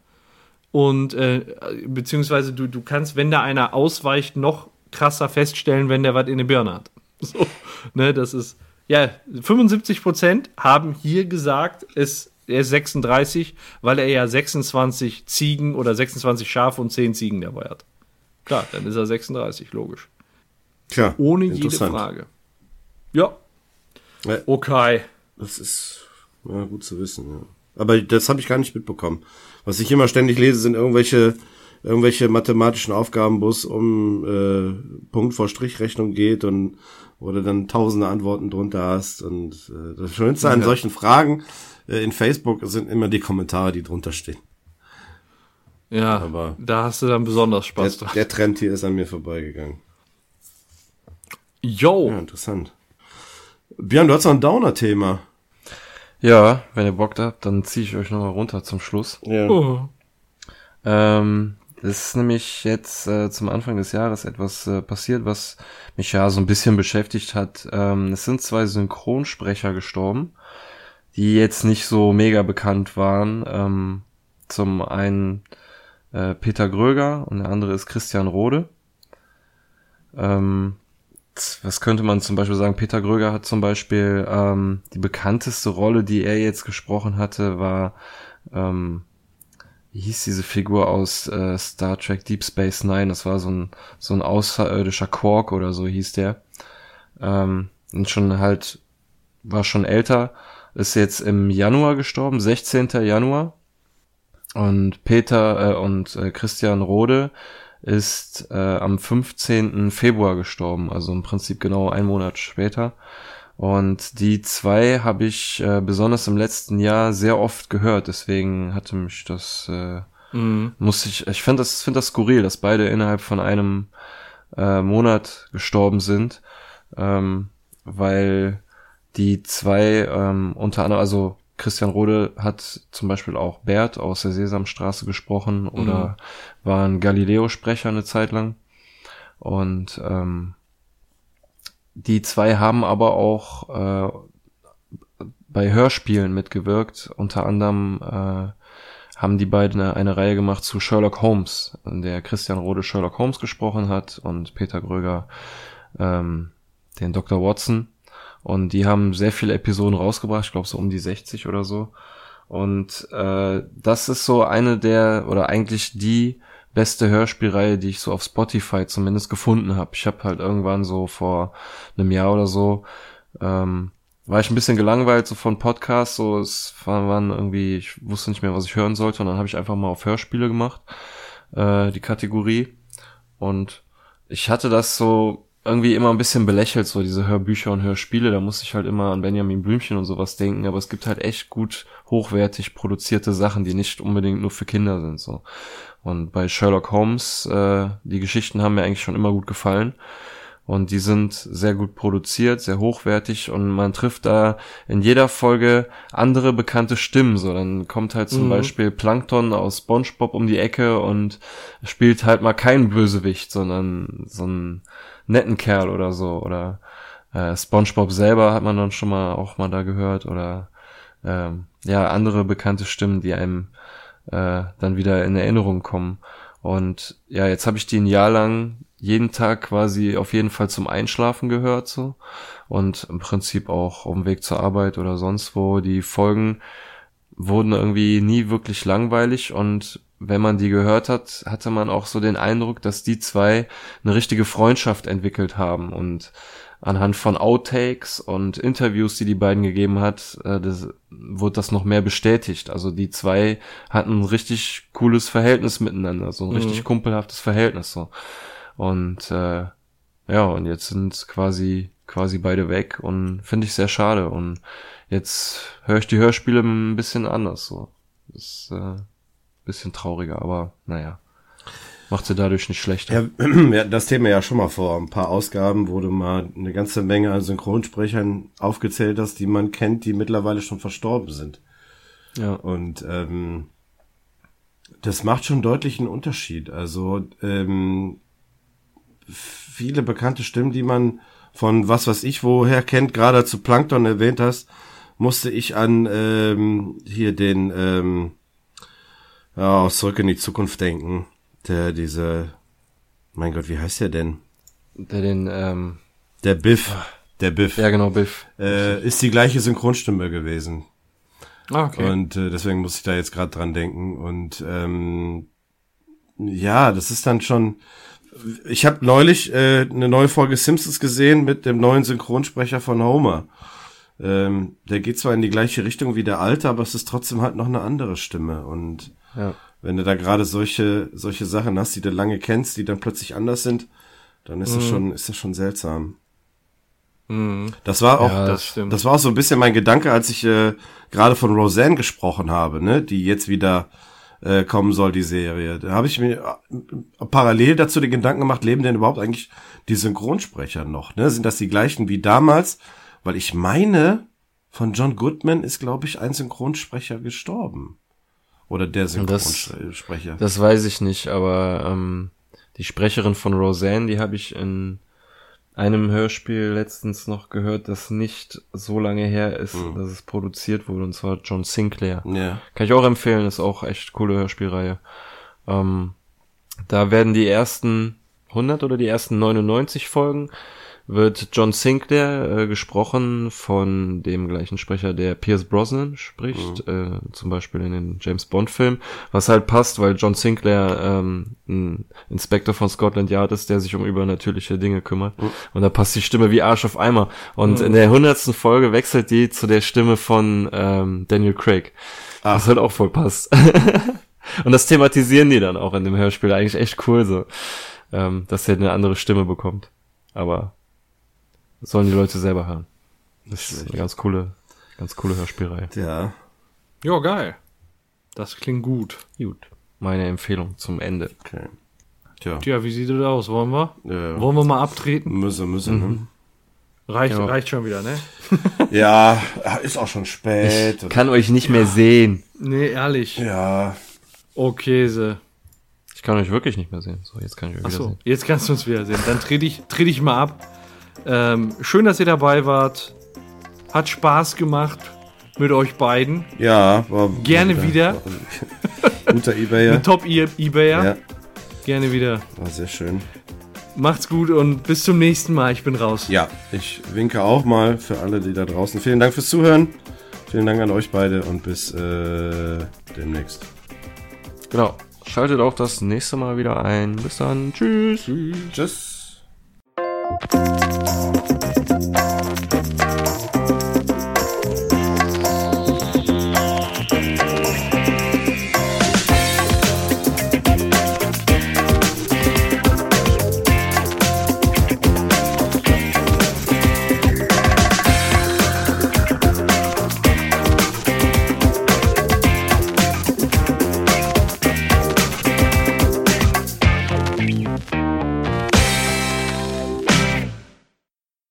Und äh, beziehungsweise du, du kannst, wenn da einer ausweicht, noch krasser feststellen, wenn der was in der Birne hat. So, ne, das ist, ja, 75 Prozent haben hier gesagt, es, er ist 36, weil er ja 26 Ziegen oder 26 Schafe und 10 Ziegen dabei hat. Klar, dann ist er 36, logisch. Tja, Ohne jede. Frage. Ja, Ja, okay. Das ist ja, gut zu wissen. Ja. Aber das habe ich gar nicht mitbekommen. Was ich immer ständig lese, sind irgendwelche irgendwelche mathematischen Aufgaben, wo es um äh, Punkt vor Strichrechnung geht und wo du dann tausende Antworten drunter hast. Und äh, das Schönste an Ja. solchen Fragen äh, in Facebook sind immer die Kommentare, die drunter stehen. Ja, Aber- da hast du dann besonders Der, Spaß dran. der Trend hier ist an mir vorbeigegangen. Yo, Ja, interessant. Björn, du hast noch ein Downer-Thema. Ja, wenn ihr Bock habt, dann ziehe ich euch nochmal runter zum Schluss. Ja. Oh. Ähm, es ist nämlich jetzt äh, zum Anfang des Jahres etwas äh, passiert, was mich ja so ein bisschen beschäftigt hat. Ähm, es sind zwei Synchronsprecher gestorben, die jetzt nicht so mega bekannt waren. Ähm, zum einen äh, Peter Gröger und der andere ist Christian Rode. Ähm, was könnte man zum Beispiel sagen? Peter Gröger hat zum Beispiel ähm, die bekannteste Rolle, die er jetzt gesprochen hatte, war ähm, hieß diese Figur aus äh, Star Trek Deep Space Nine? Das war so ein so ein außerirdischer Quark oder so hieß der. Ähm, und schon halt war schon älter, ist jetzt im Januar gestorben, 16. Januar. Und Peter äh, und äh, Christian Rode ist äh, am 15. Februar gestorben, also im Prinzip genau einen Monat später. Und die zwei habe ich äh, besonders im letzten Jahr sehr oft gehört, deswegen hatte mich das, äh, Mhm. musste ich, ich finde das, finde das skurril, dass beide innerhalb von einem äh, Monat gestorben sind, ähm, weil die zwei ähm, unter anderem, also Christian Rode hat zum Beispiel auch Bert aus der Sesamstraße gesprochen oder war ein Galileo-Sprecher eine Zeit lang. Und ähm, die zwei haben aber auch äh, bei Hörspielen mitgewirkt. Unter anderem äh, haben die beiden eine, eine Reihe gemacht zu Sherlock Holmes, in der Christian Rode Sherlock Holmes gesprochen hat und Peter Gröger ähm, den Dr. Watson. Und die haben sehr viele Episoden rausgebracht, ich glaube so um die 60 oder so. Und äh, das ist so eine der, oder eigentlich die beste Hörspielreihe, die ich so auf Spotify zumindest gefunden habe. Ich habe halt irgendwann so vor einem Jahr oder so, ähm, war ich ein bisschen gelangweilt so von Podcasts, so es waren, irgendwie, ich wusste nicht mehr, was ich hören sollte und dann habe ich einfach mal auf Hörspiele gemacht, äh, die Kategorie. Und ich hatte das so irgendwie immer ein bisschen belächelt, so diese Hörbücher und Hörspiele. Da musste ich halt immer an Benjamin Blümchen und sowas denken, aber es gibt halt echt gut hochwertig produzierte Sachen, die nicht unbedingt nur für Kinder sind, so. Und bei Sherlock Holmes, äh, die Geschichten haben mir eigentlich schon immer gut gefallen. Und die sind sehr gut produziert, sehr hochwertig und man trifft da in jeder Folge andere bekannte Stimmen. So, dann kommt halt zum Mhm. Beispiel Plankton aus SpongeBob um die Ecke und spielt halt mal keinen Bösewicht, sondern so einen netten Kerl oder so. Oder äh, SpongeBob selber hat man dann schon mal auch mal da gehört oder ähm, ja andere bekannte Stimmen, die einem äh, dann wieder in Erinnerung kommen. Und ja, jetzt habe ich die ein Jahr lang jeden Tag quasi auf jeden Fall zum Einschlafen gehört so und im Prinzip auch auf dem Weg zur Arbeit oder sonst wo. Die Folgen wurden irgendwie nie wirklich langweilig und wenn man die gehört hat, hatte man auch so den Eindruck, dass die zwei eine richtige Freundschaft entwickelt haben und anhand von Outtakes und Interviews, die die beiden gegeben hat, äh, das, wurde das noch mehr bestätigt. Also die zwei hatten ein richtig cooles Verhältnis miteinander, so ein Mhm. richtig kumpelhaftes Verhältnis so. Und äh, ja, und jetzt sind quasi quasi beide weg und finde ich sehr schade. Und jetzt höre ich die Hörspiele ein bisschen anders so. Ist äh, ein bisschen trauriger, aber naja. Macht sie dadurch nicht schlechter. Ja, wir hatten das Thema ja schon mal vor ein paar Ausgaben, wo du mal eine ganze Menge an Synchronsprechern aufgezählt hast, die man kennt, die mittlerweile schon verstorben sind. Ja. Und ähm, das macht schon deutlich einen Unterschied. Also ähm, viele bekannte Stimmen, die man von was weiß ich woher kennt, gerade zu Plankton erwähnt hast, musste ich an ähm, hier den ähm, ja, aus Zurück in die Zukunft denken. Der diese, mein Gott, wie heißt der denn? Der den, ähm, Der Biff. Der Biff. ja genau, Biff. Äh, ist die gleiche Synchronstimme gewesen. Ah, okay. Und äh, deswegen muss ich da jetzt gerade dran denken. Und ähm, ja, das ist dann schon. Ich habe neulich äh, eine neue Folge Simpsons gesehen mit dem neuen Synchronsprecher von Homer. Ähm, der geht zwar in die gleiche Richtung wie der alte, aber es ist trotzdem halt noch eine andere Stimme. Und Ja. Wenn du da gerade solche solche Sachen hast, die du lange kennst, die dann plötzlich anders sind, dann ist das schon ist das schon seltsam. Das war auch Ja, das stimmt. das war auch so ein bisschen mein Gedanke, als ich äh, gerade von Roseanne gesprochen habe, ne, die jetzt wieder äh, kommen soll, die Serie. Da habe ich mir äh, parallel dazu den Gedanken gemacht, leben denn überhaupt eigentlich die Synchronsprecher noch? Ne? Sind das die gleichen wie damals? Weil ich meine, von John Goodman ist, glaube ich, ein Synchronsprecher gestorben. Oder der das- Synchronsprecher. Das weiß ich nicht, aber ähm, die Sprecherin von Roseanne, die habe ich in einem Hörspiel letztens noch gehört, das nicht so lange her ist, dass es produziert wurde, und zwar John Sinclair. ja. Kann ich auch empfehlen, ist auch echt coole Hörspielreihe. Ähm, da werden die ersten 100 oder die ersten 99 Folgen wird John Sinclair äh, gesprochen von dem gleichen Sprecher, der Pierce Brosnan spricht, äh, zum Beispiel in den James Bond Film, was halt passt, weil John Sinclair ähm, ein Inspektor von Scotland Yard ist, der sich um übernatürliche Dinge kümmert. Und da passt die Stimme wie Arsch auf Eimer. Und in der hundertsten Folge wechselt die zu der Stimme von ähm, Daniel Craig, was halt auch voll passt. und das thematisieren die dann auch in dem Hörspiel, eigentlich echt cool so, ähm, dass er eine andere Stimme bekommt, aber das sollen die Leute selber hören. Das ist eine ganz coole, ganz coole Hörspielreihe. Ja. ja, geil. Das klingt gut. Gut. Meine Empfehlung zum Ende. Okay. Tja. Tja, wie sieht das aus? Wollen wir? Ja. Wollen wir mal abtreten? Müsse, müsse, ne? Reicht, Ja. reicht schon wieder, ne? Ja, ist auch schon spät. Kann euch nicht mehr sehen. Nee, ehrlich. ja. Okay, se. Ich kann euch wirklich nicht mehr sehen. So, jetzt kann ich euch wieder Achso, sehen. jetzt kannst du uns wiedersehen. Dann trete ich, trete ich mal ab. Ähm, schön, dass ihr dabei wart. Hat Spaß gemacht mit euch beiden. Ja, war Gerne war- wieder. war- Guter Ebayer. Ein Top-Ebayer. Ja, Gerne wieder. war sehr schön. Macht's gut und bis zum nächsten Mal. Ich bin raus. Ja, ich winke auch mal für alle, die da draußen. Vielen Dank fürs Zuhören. Vielen Dank an euch beide und bis äh, demnächst. Genau. Schaltet auch das nächste Mal wieder ein. Bis dann. Tschüss. Tschüss. Música